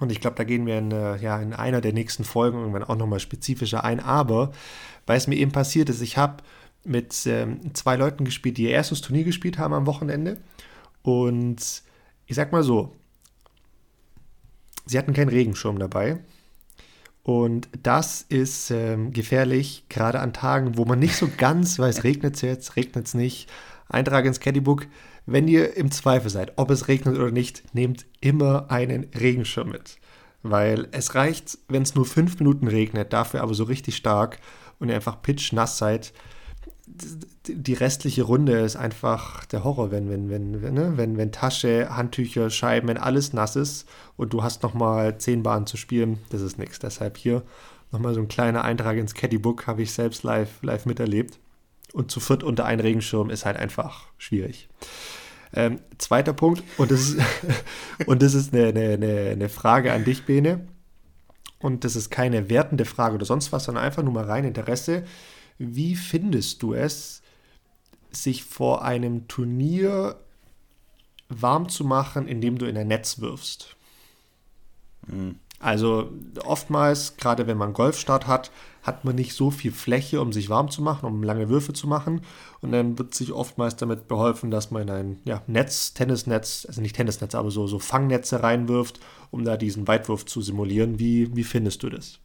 Und ich glaube, da gehen wir in, äh, ja, in einer der nächsten Folgen irgendwann auch nochmal spezifischer ein. Aber weil es mir eben passiert ist, ich habe mit ähm, zwei Leuten gespielt, die ihr erstes Turnier gespielt haben am Wochenende. Und ich sag mal so, Sie hatten keinen Regenschirm dabei. Und das ist ähm, gefährlich, gerade an Tagen, wo man nicht so ganz weiß, regnet es jetzt, regnet es nicht. Eintrag ins Caddybook. Wenn ihr im Zweifel seid, ob es regnet oder nicht, nehmt immer einen Regenschirm mit. Weil es reicht, wenn es nur fünf Minuten regnet, dafür aber so richtig stark und ihr einfach pitch-nass seid, die restliche Runde ist einfach der Horror, wenn, wenn, wenn, wenn, ne? wenn, wenn Tasche, Handtücher, Scheiben, wenn alles nass ist und du hast nochmal zehn Bahnen zu spielen, das ist nichts. Deshalb hier nochmal so ein kleiner Eintrag ins Caddybook, habe ich selbst live, live miterlebt. Und zu viert unter einen Regenschirm ist halt einfach schwierig. Ähm, zweiter Punkt, und das ist, und das ist eine, eine, eine Frage an dich, Bene. Und das ist keine wertende Frage oder sonst was, sondern einfach nur mal rein Interesse. Wie findest du es, sich vor einem Turnier warm zu machen, indem du in ein Netz wirfst? Mhm. Also oftmals, gerade wenn man Golfstart hat, hat man nicht so viel Fläche, um sich warm zu machen, um lange Würfe zu machen. Und dann wird sich oftmals damit beholfen, dass man in ein ja, Netz, Tennisnetz, also nicht Tennisnetz, aber so, so Fangnetze reinwirft, um da diesen Weitwurf zu simulieren. Wie, wie findest du das?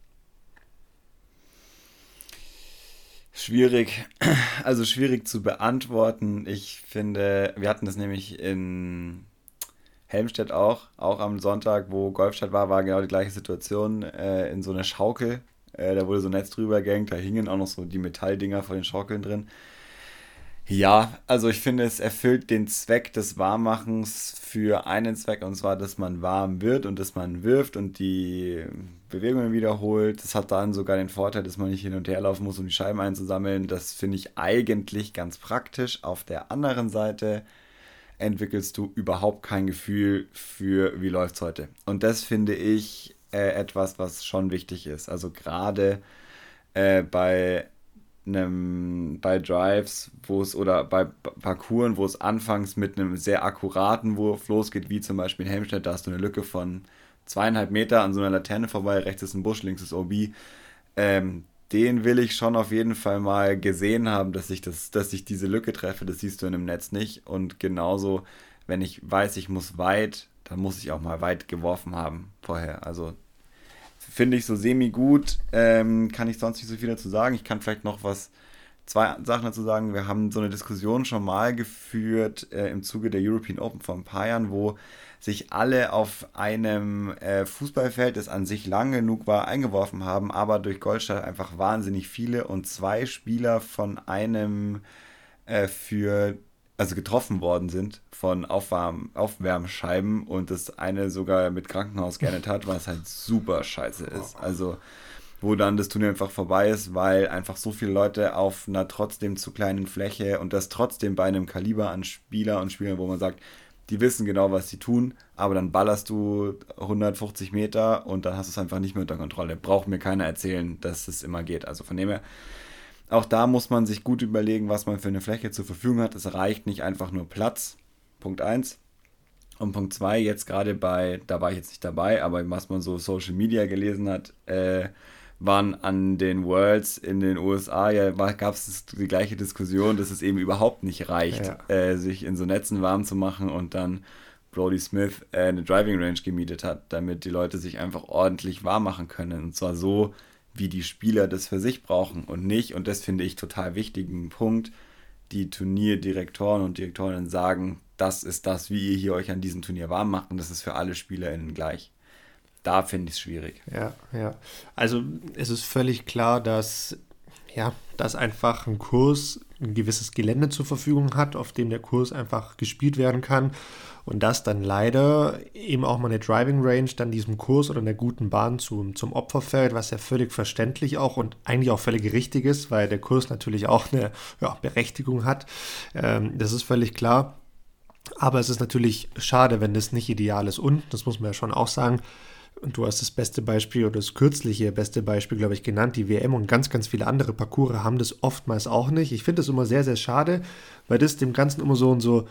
Schwierig, also schwierig zu beantworten. Ich finde, wir hatten das nämlich in Helmstedt auch, auch am Sonntag, wo Golfstadt war, war genau die gleiche Situation, äh, in so einer Schaukel. Äh, da wurde so ein Netz drüber gehängt, da hingen auch noch so die Metalldinger vor den Schaukeln drin. Ja, also ich finde, es erfüllt den Zweck des Warmmachens für einen Zweck, und zwar, dass man warm wird und dass man wirft und die Bewegungen wiederholt. Das hat dann sogar den Vorteil, dass man nicht hin und her laufen muss, um die Scheiben einzusammeln. Das finde ich eigentlich ganz praktisch. Auf der anderen Seite entwickelst du überhaupt kein Gefühl für, wie läuft es heute. Und das finde ich äh, etwas, was schon wichtig ist. Also gerade äh, bei einem, bei Drives, wo es oder bei Parcours, wo es anfangs mit einem sehr akkuraten Wurf losgeht, wie zum Beispiel in Helmstedt, da hast du eine Lücke von zweieinhalb Meter an so einer Laterne vorbei, rechts ist ein Busch, links ist OB. Ähm, den will ich schon auf jeden Fall mal gesehen haben, dass ich, das, dass ich diese Lücke treffe. Das siehst du in dem Netz nicht. Und genauso, wenn ich weiß, ich muss weit, dann muss ich auch mal weit geworfen haben vorher. Also finde ich so semi-gut. Ähm, kann ich sonst nicht so viel dazu sagen. Ich kann vielleicht noch was, zwei Sachen dazu sagen. Wir haben so eine Diskussion schon mal geführt äh, im Zuge der European Open vor ein paar Jahren, wo sich alle auf einem äh, Fußballfeld, das an sich lang genug war, eingeworfen haben, aber durch Goldstadt einfach wahnsinnig viele und zwei Spieler von einem äh, für also getroffen worden sind von Aufwärm, Aufwärmscheiben und das eine sogar mit Krankenhaus geendet hat, was halt super scheiße ist. Also wo dann das Turnier einfach vorbei ist, weil einfach so viele Leute auf einer trotzdem zu kleinen Fläche und das trotzdem bei einem Kaliber an Spieler und Spielern, wo man sagt, die wissen genau, was sie tun, aber dann ballerst du 150 Meter und dann hast du es einfach nicht mehr unter Kontrolle. Braucht mir keiner erzählen, dass es immer geht. Also von dem her, auch da muss man sich gut überlegen, was man für eine Fläche zur Verfügung hat. Es reicht nicht einfach nur Platz. Punkt 1. Und Punkt 2, jetzt gerade bei, da war ich jetzt nicht dabei, aber was man so Social Media gelesen hat, äh, waren an den Worlds in den USA, ja, gab es die gleiche Diskussion, dass es eben überhaupt nicht reicht, ja. äh, sich in so Netzen warm zu machen und dann Brody Smith äh, eine Driving Range gemietet hat, damit die Leute sich einfach ordentlich warm machen können. Und zwar so, wie die Spieler das für sich brauchen und nicht, und das finde ich total wichtigen Punkt, die Turnierdirektoren und Direktorinnen sagen, das ist das, wie ihr hier euch an diesem Turnier warm macht und das ist für alle SpielerInnen gleich. Da finde ich es schwierig. Ja, ja. Also es ist völlig klar, dass ja, dass einfach ein Kurs ein gewisses Gelände zur Verfügung hat, auf dem der Kurs einfach gespielt werden kann und dass dann leider eben auch mal eine Driving Range dann diesem Kurs oder einer guten Bahn zum, zum Opfer fällt, was ja völlig verständlich auch und eigentlich auch völlig richtig ist, weil der Kurs natürlich auch eine ja, Berechtigung hat. Ähm, das ist völlig klar. Aber es ist natürlich schade, wenn das nicht ideal ist. Und, das muss man ja schon auch sagen, und du hast das beste Beispiel oder das kürzliche beste Beispiel, glaube ich, genannt. Die WM und ganz, ganz viele andere Parcours haben das oftmals auch nicht. Ich finde das immer sehr, sehr schade, weil das dem Ganzen immer so und so,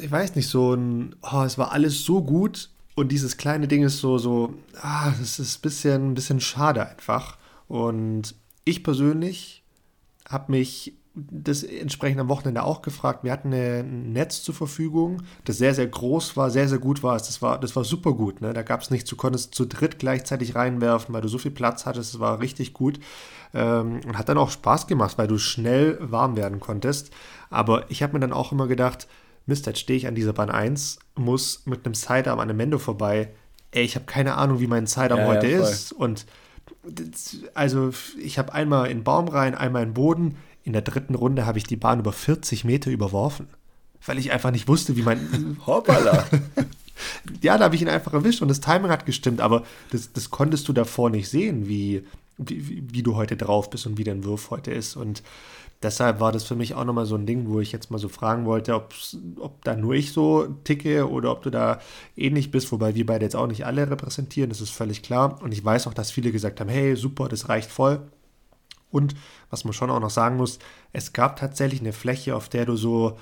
ich weiß nicht, so ein, oh, es war alles so gut und dieses kleine Ding ist so, so, ah, das ist ein bisschen, ein bisschen schade einfach. Und ich persönlich habe mich das entsprechend am Wochenende auch gefragt. Wir hatten ein Netz zur Verfügung, das sehr, sehr groß war, sehr, sehr gut war. Das war, das war super gut. Ne? Da gab es nichts, du konntest zu dritt gleichzeitig reinwerfen, weil du so viel Platz hattest. Es war richtig gut ähm, und hat dann auch Spaß gemacht, weil du schnell warm werden konntest. Aber ich habe mir dann auch immer gedacht, Mist, jetzt stehe ich an dieser Bahn 1, muss mit einem Sidearm an einem Mendo vorbei. Ey, ich habe keine Ahnung, wie mein Sidearm ja, heute ja, ist. Und also ich habe einmal in den Baum rein, einmal in den Boden in der dritten Runde habe ich die Bahn über 40 Meter überworfen, weil ich einfach nicht wusste, wie mein. Hoppala! ja, da habe ich ihn einfach erwischt und das Timing hat gestimmt, aber das, das konntest du davor nicht sehen, wie, wie, wie du heute drauf bist und wie dein Wurf heute ist. Und deshalb war das für mich auch nochmal so ein Ding, wo ich jetzt mal so fragen wollte, ob da nur ich so ticke oder ob du da ähnlich bist, wobei wir beide jetzt auch nicht alle repräsentieren, das ist völlig klar. Und ich weiß auch, dass viele gesagt haben, hey, super, das reicht voll. Und was man schon auch noch sagen muss, es gab tatsächlich eine Fläche, auf der du so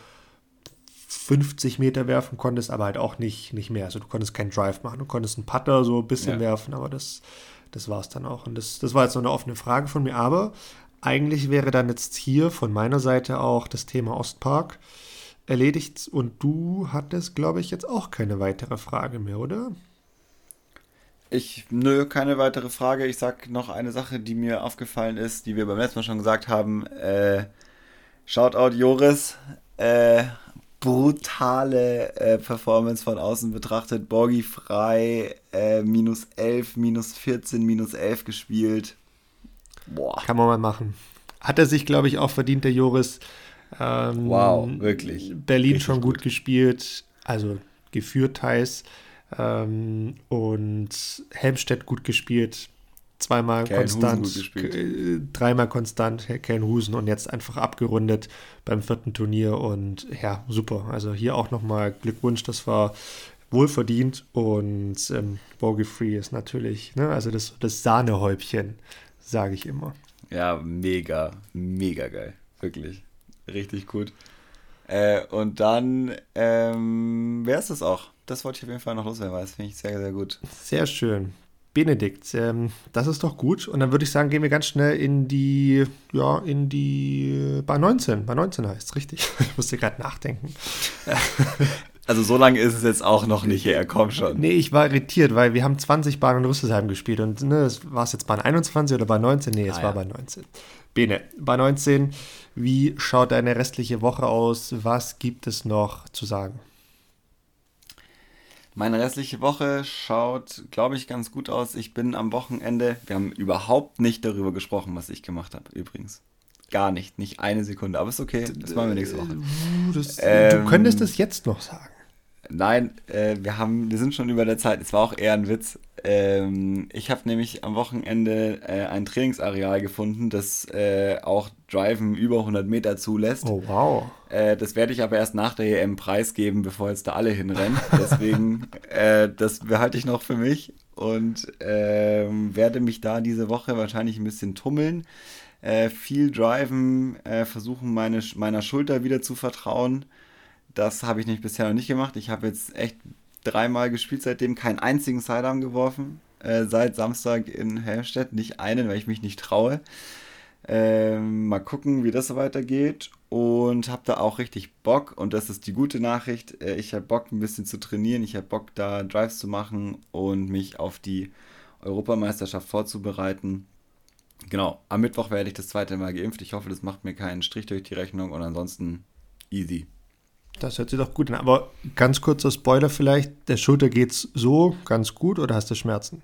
50 Meter werfen konntest, aber halt auch nicht, nicht mehr. Also du konntest keinen Drive machen. Du konntest einen Putter so ein bisschen ja. werfen, aber das, das war es dann auch. Und das, das war jetzt so eine offene Frage von mir. Aber eigentlich wäre dann jetzt hier von meiner Seite auch das Thema Ostpark erledigt. Und du hattest, glaube ich, jetzt auch keine weitere Frage mehr, oder? Ich, nö, keine weitere Frage. Ich sag noch eine Sache, die mir aufgefallen ist, die wir beim letzten Mal schon gesagt haben. Äh, Shoutout Joris. Äh, brutale äh, Performance von außen betrachtet. Borgi frei, äh, minus 11, minus 14, minus 11 gespielt. Boah. Kann man mal machen. Hat er sich, glaube ich, auch verdient, der Joris. Ähm, wow, wirklich. Berlin Richtig schon gut, gut gespielt, also geführt heißt. Ähm, und Helmstedt gut gespielt, zweimal Kellen konstant, äh, dreimal konstant, Kellenhusen und jetzt einfach abgerundet beim vierten Turnier und ja, super. Also hier auch nochmal Glückwunsch, das war wohlverdient und ähm, Bogey Free ist natürlich, ne, also das, das Sahnehäubchen, sage ich immer. Ja, mega, mega geil, wirklich, richtig gut. Äh, und dann ähm, wäre es das auch das wollte ich auf jeden Fall noch loswerden, weil das finde ich sehr, sehr gut. Sehr schön. Benedikt, ähm, das ist doch gut. Und dann würde ich sagen, gehen wir ganz schnell in die, ja, in die, bei 19. Bei 19 heißt es, richtig? Ich musste gerade nachdenken. Also so lange ist es jetzt auch noch nicht her, komm schon. Nee, ich war irritiert, weil wir haben 20 Bahnen in Rüsselsheim gespielt und ne, war es jetzt Bahn 21 oder bei 19? Nee, es ah, war ja. bei 19. Bene, bei 19, wie schaut deine restliche Woche aus? Was gibt es noch zu sagen? Meine restliche Woche schaut, glaube ich, ganz gut aus. Ich bin am Wochenende. Wir haben überhaupt nicht darüber gesprochen, was ich gemacht habe, übrigens. Gar nicht, nicht eine Sekunde. Aber ist okay, das machen wir nächste Woche. Das, ähm, du könntest es jetzt noch sagen. Nein, äh, wir haben, wir sind schon über der Zeit. Es war auch eher ein Witz. Ähm, ich habe nämlich am Wochenende äh, ein Trainingsareal gefunden, das äh, auch Driven über 100 Meter zulässt. Oh wow. Äh, das werde ich aber erst nach der EM preisgeben, bevor jetzt da alle hinrennen. Deswegen, äh, das behalte ich noch für mich und ähm, werde mich da diese Woche wahrscheinlich ein bisschen tummeln. Äh, viel driven, versuchen meine, meiner Schulter wieder zu vertrauen das habe ich nicht bisher noch nicht gemacht. Ich habe jetzt echt dreimal gespielt, seitdem keinen einzigen Sidearm geworfen. äh, seit Samstag in Helmstedt. Nicht einen, weil ich mich nicht traue. Ähm, mal gucken, wie das so weitergeht. Und habe da auch richtig Bock. Und das ist die gute Nachricht. Äh, ich habe Bock, ein bisschen zu trainieren. Ich habe Bock, da Drives zu machen und mich auf die Europameisterschaft vorzubereiten. Genau, am Mittwoch werde ich das zweite Mal geimpft. Ich hoffe, das macht mir keinen Strich durch die Rechnung und ansonsten easy. Das hört sich doch gut an. Aber ganz kurzer Spoiler vielleicht: Der Schulter geht's so ganz gut oder hast du Schmerzen?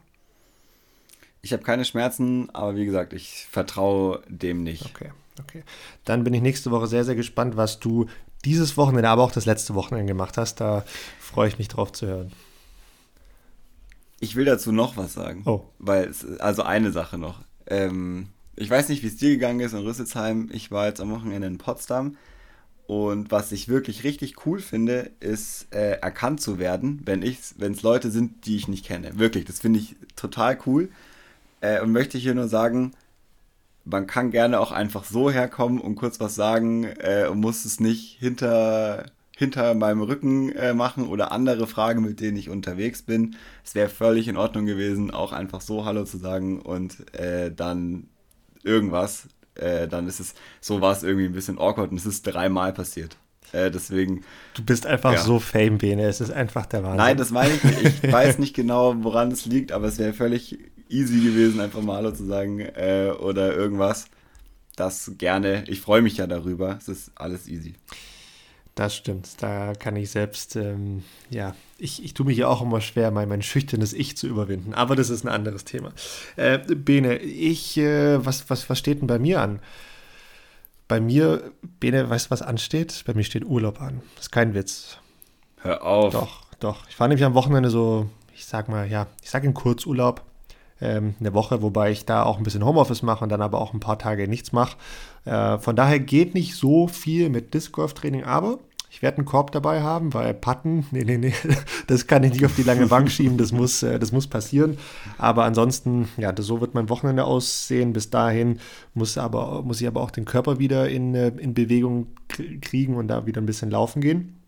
Ich habe keine Schmerzen, aber wie gesagt, ich vertraue dem nicht. Okay, okay. Dann bin ich nächste Woche sehr, sehr gespannt, was du dieses Wochenende, aber auch das letzte Wochenende gemacht hast. Da freue ich mich drauf zu hören. Ich will dazu noch was sagen. Oh. Weil, es, also eine Sache noch. Ähm, ich weiß nicht, wie es dir gegangen ist in Rüsselsheim. Ich war jetzt am Wochenende in Potsdam. Und was ich wirklich richtig cool finde, ist äh, erkannt zu werden, wenn es Leute sind, die ich nicht kenne. Wirklich, das finde ich total cool. Äh, und möchte hier nur sagen, man kann gerne auch einfach so herkommen und kurz was sagen äh, und muss es nicht hinter, hinter meinem Rücken äh, machen oder andere Fragen, mit denen ich unterwegs bin. Es wäre völlig in Ordnung gewesen, auch einfach so Hallo zu sagen und äh, dann irgendwas äh, dann ist es, so war es irgendwie ein bisschen awkward und es ist dreimal passiert. Äh, deswegen. Du bist einfach ja. so Fame, Bene. Es ist einfach der Wahnsinn. Nein, das meine ich nicht. Ich weiß nicht genau, woran es liegt, aber es wäre völlig easy gewesen, einfach mal Hallo zu sagen äh, oder irgendwas. Das gerne. Ich freue mich ja darüber. Es ist alles easy. Das stimmt. Da kann ich selbst, ähm, ja, ich, ich tue mich ja auch immer schwer, mein, mein schüchternes Ich zu überwinden. Aber das ist ein anderes Thema. Äh, Bene, ich, äh, was, was, was steht denn bei mir an? Bei mir, Bene, weißt du, was ansteht? Bei mir steht Urlaub an. Das ist kein Witz. Hör auf. Doch, doch. Ich fahre nämlich am Wochenende so, ich sag mal, ja, ich sag in Kurzurlaub. Ähm, eine Woche, wobei ich da auch ein bisschen Homeoffice mache und dann aber auch ein paar Tage nichts mache. Äh, von daher geht nicht so viel mit Disc Golf Training, aber ich werde einen Korb dabei haben, weil Patten, nee, nee, nee, das kann ich nicht auf die lange Bank schieben, das muss, äh, das muss passieren. Aber ansonsten, ja, das, so wird mein Wochenende aussehen. Bis dahin muss, aber, muss ich aber auch den Körper wieder in, äh, in Bewegung kriegen und da wieder ein bisschen laufen gehen.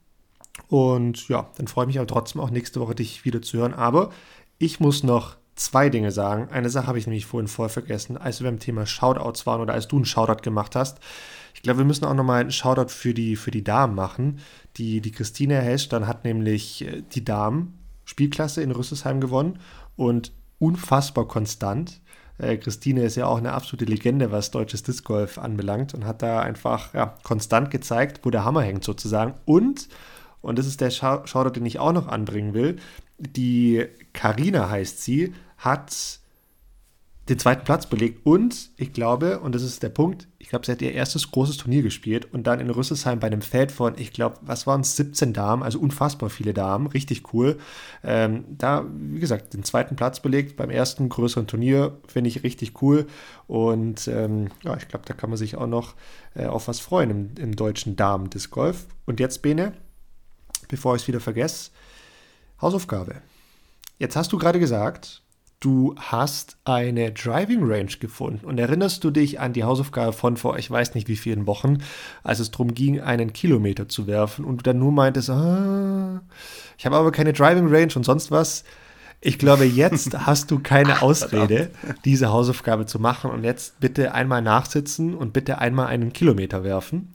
Und ja, dann freue ich mich aber trotzdem auch nächste Woche dich wieder zu hören. Aber ich muss noch zwei Dinge sagen. Eine Sache habe ich nämlich vorhin voll vergessen, als wir beim Thema Shoutouts waren oder als du einen Shoutout gemacht hast. Ich glaube, wir müssen auch nochmal einen Shoutout für die, für die Damen machen. Die, die Christine Hesch dann hat nämlich äh, die Damen Spielklasse in Rüsselsheim gewonnen und unfassbar konstant. Äh, Christine ist ja auch eine absolute Legende, was deutsches Disc Golf anbelangt und hat da einfach ja, konstant gezeigt, wo der Hammer hängt sozusagen. Und, und das ist der Shoutout, den ich auch noch anbringen will, die Karina heißt sie, hat den zweiten Platz belegt und ich glaube, und das ist der Punkt, ich glaube, sie hat ihr erstes großes Turnier gespielt und dann in Rüsselsheim bei einem Feld von, ich glaube, was waren es, 17 Damen, also unfassbar viele Damen, richtig cool. Ähm, da, wie gesagt, den zweiten Platz belegt beim ersten größeren Turnier, finde ich richtig cool und ähm, ja, ich glaube, da kann man sich auch noch äh, auf was freuen im, im deutschen Damen-Disc Golf. Und jetzt, Bene, bevor ich es wieder vergesse, Hausaufgabe. Jetzt hast du gerade gesagt, du hast eine Driving Range gefunden. Und erinnerst du dich an die Hausaufgabe von vor, ich weiß nicht wie vielen Wochen, als es darum ging, einen Kilometer zu werfen und du dann nur meintest, ah, ich habe aber keine Driving Range und sonst was. Ich glaube, jetzt hast du keine Ausrede, diese Hausaufgabe zu machen. Und jetzt bitte einmal nachsitzen und bitte einmal einen Kilometer werfen.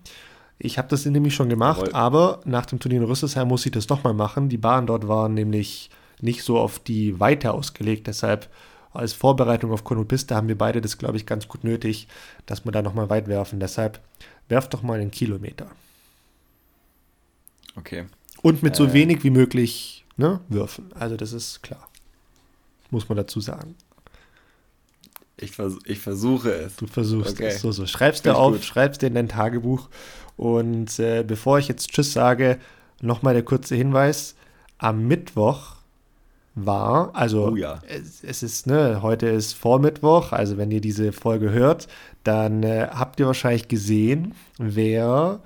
Ich habe das nämlich schon gemacht, Jawohl. aber nach dem Turnier in Rüsselsheim muss ich das doch mal machen. Die Bahnen dort waren nämlich nicht so auf die Weite ausgelegt. Deshalb als Vorbereitung auf Konopiste haben wir beide das, glaube ich, ganz gut nötig, dass wir da nochmal weit werfen. Deshalb werft doch mal einen Kilometer. Okay. Und mit so äh, wenig wie möglich ne, würfen. Also das ist klar. Muss man dazu sagen. Ich, vers ich versuche es. Du versuchst okay. es. So, so. Schreibst du auf, gut. schreibst dir in dein Tagebuch. Und äh, bevor ich jetzt Tschüss sage, nochmal der kurze Hinweis. Am Mittwoch war. Also oh ja. es, es, ist, ne, heute ist Vormittwoch, also wenn ihr diese Folge hört, dann äh, habt ihr wahrscheinlich gesehen, wer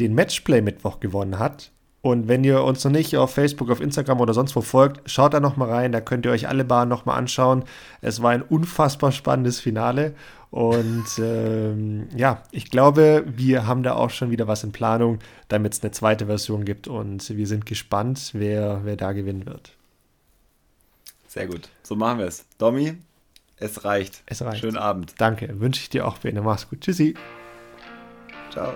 den Matchplay-Mittwoch gewonnen hat. Und wenn ihr uns noch nicht auf Facebook, auf Instagram oder sonst wo folgt, schaut da noch mal rein, da könnt ihr euch alle Bahnen noch mal anschauen. Es war ein unfassbar spannendes Finale und ähm, ja, ich glaube, wir haben da auch schon wieder was in Planung, damit es eine zweite Version gibt und wir sind gespannt, wer, wer da gewinnen wird. Sehr gut. So machen wir es. Domi, es reicht. Es reicht. Schönen Abend. Danke. Wünsche ich dir auch, Bene. Mach's gut. Tschüssi. Ciao.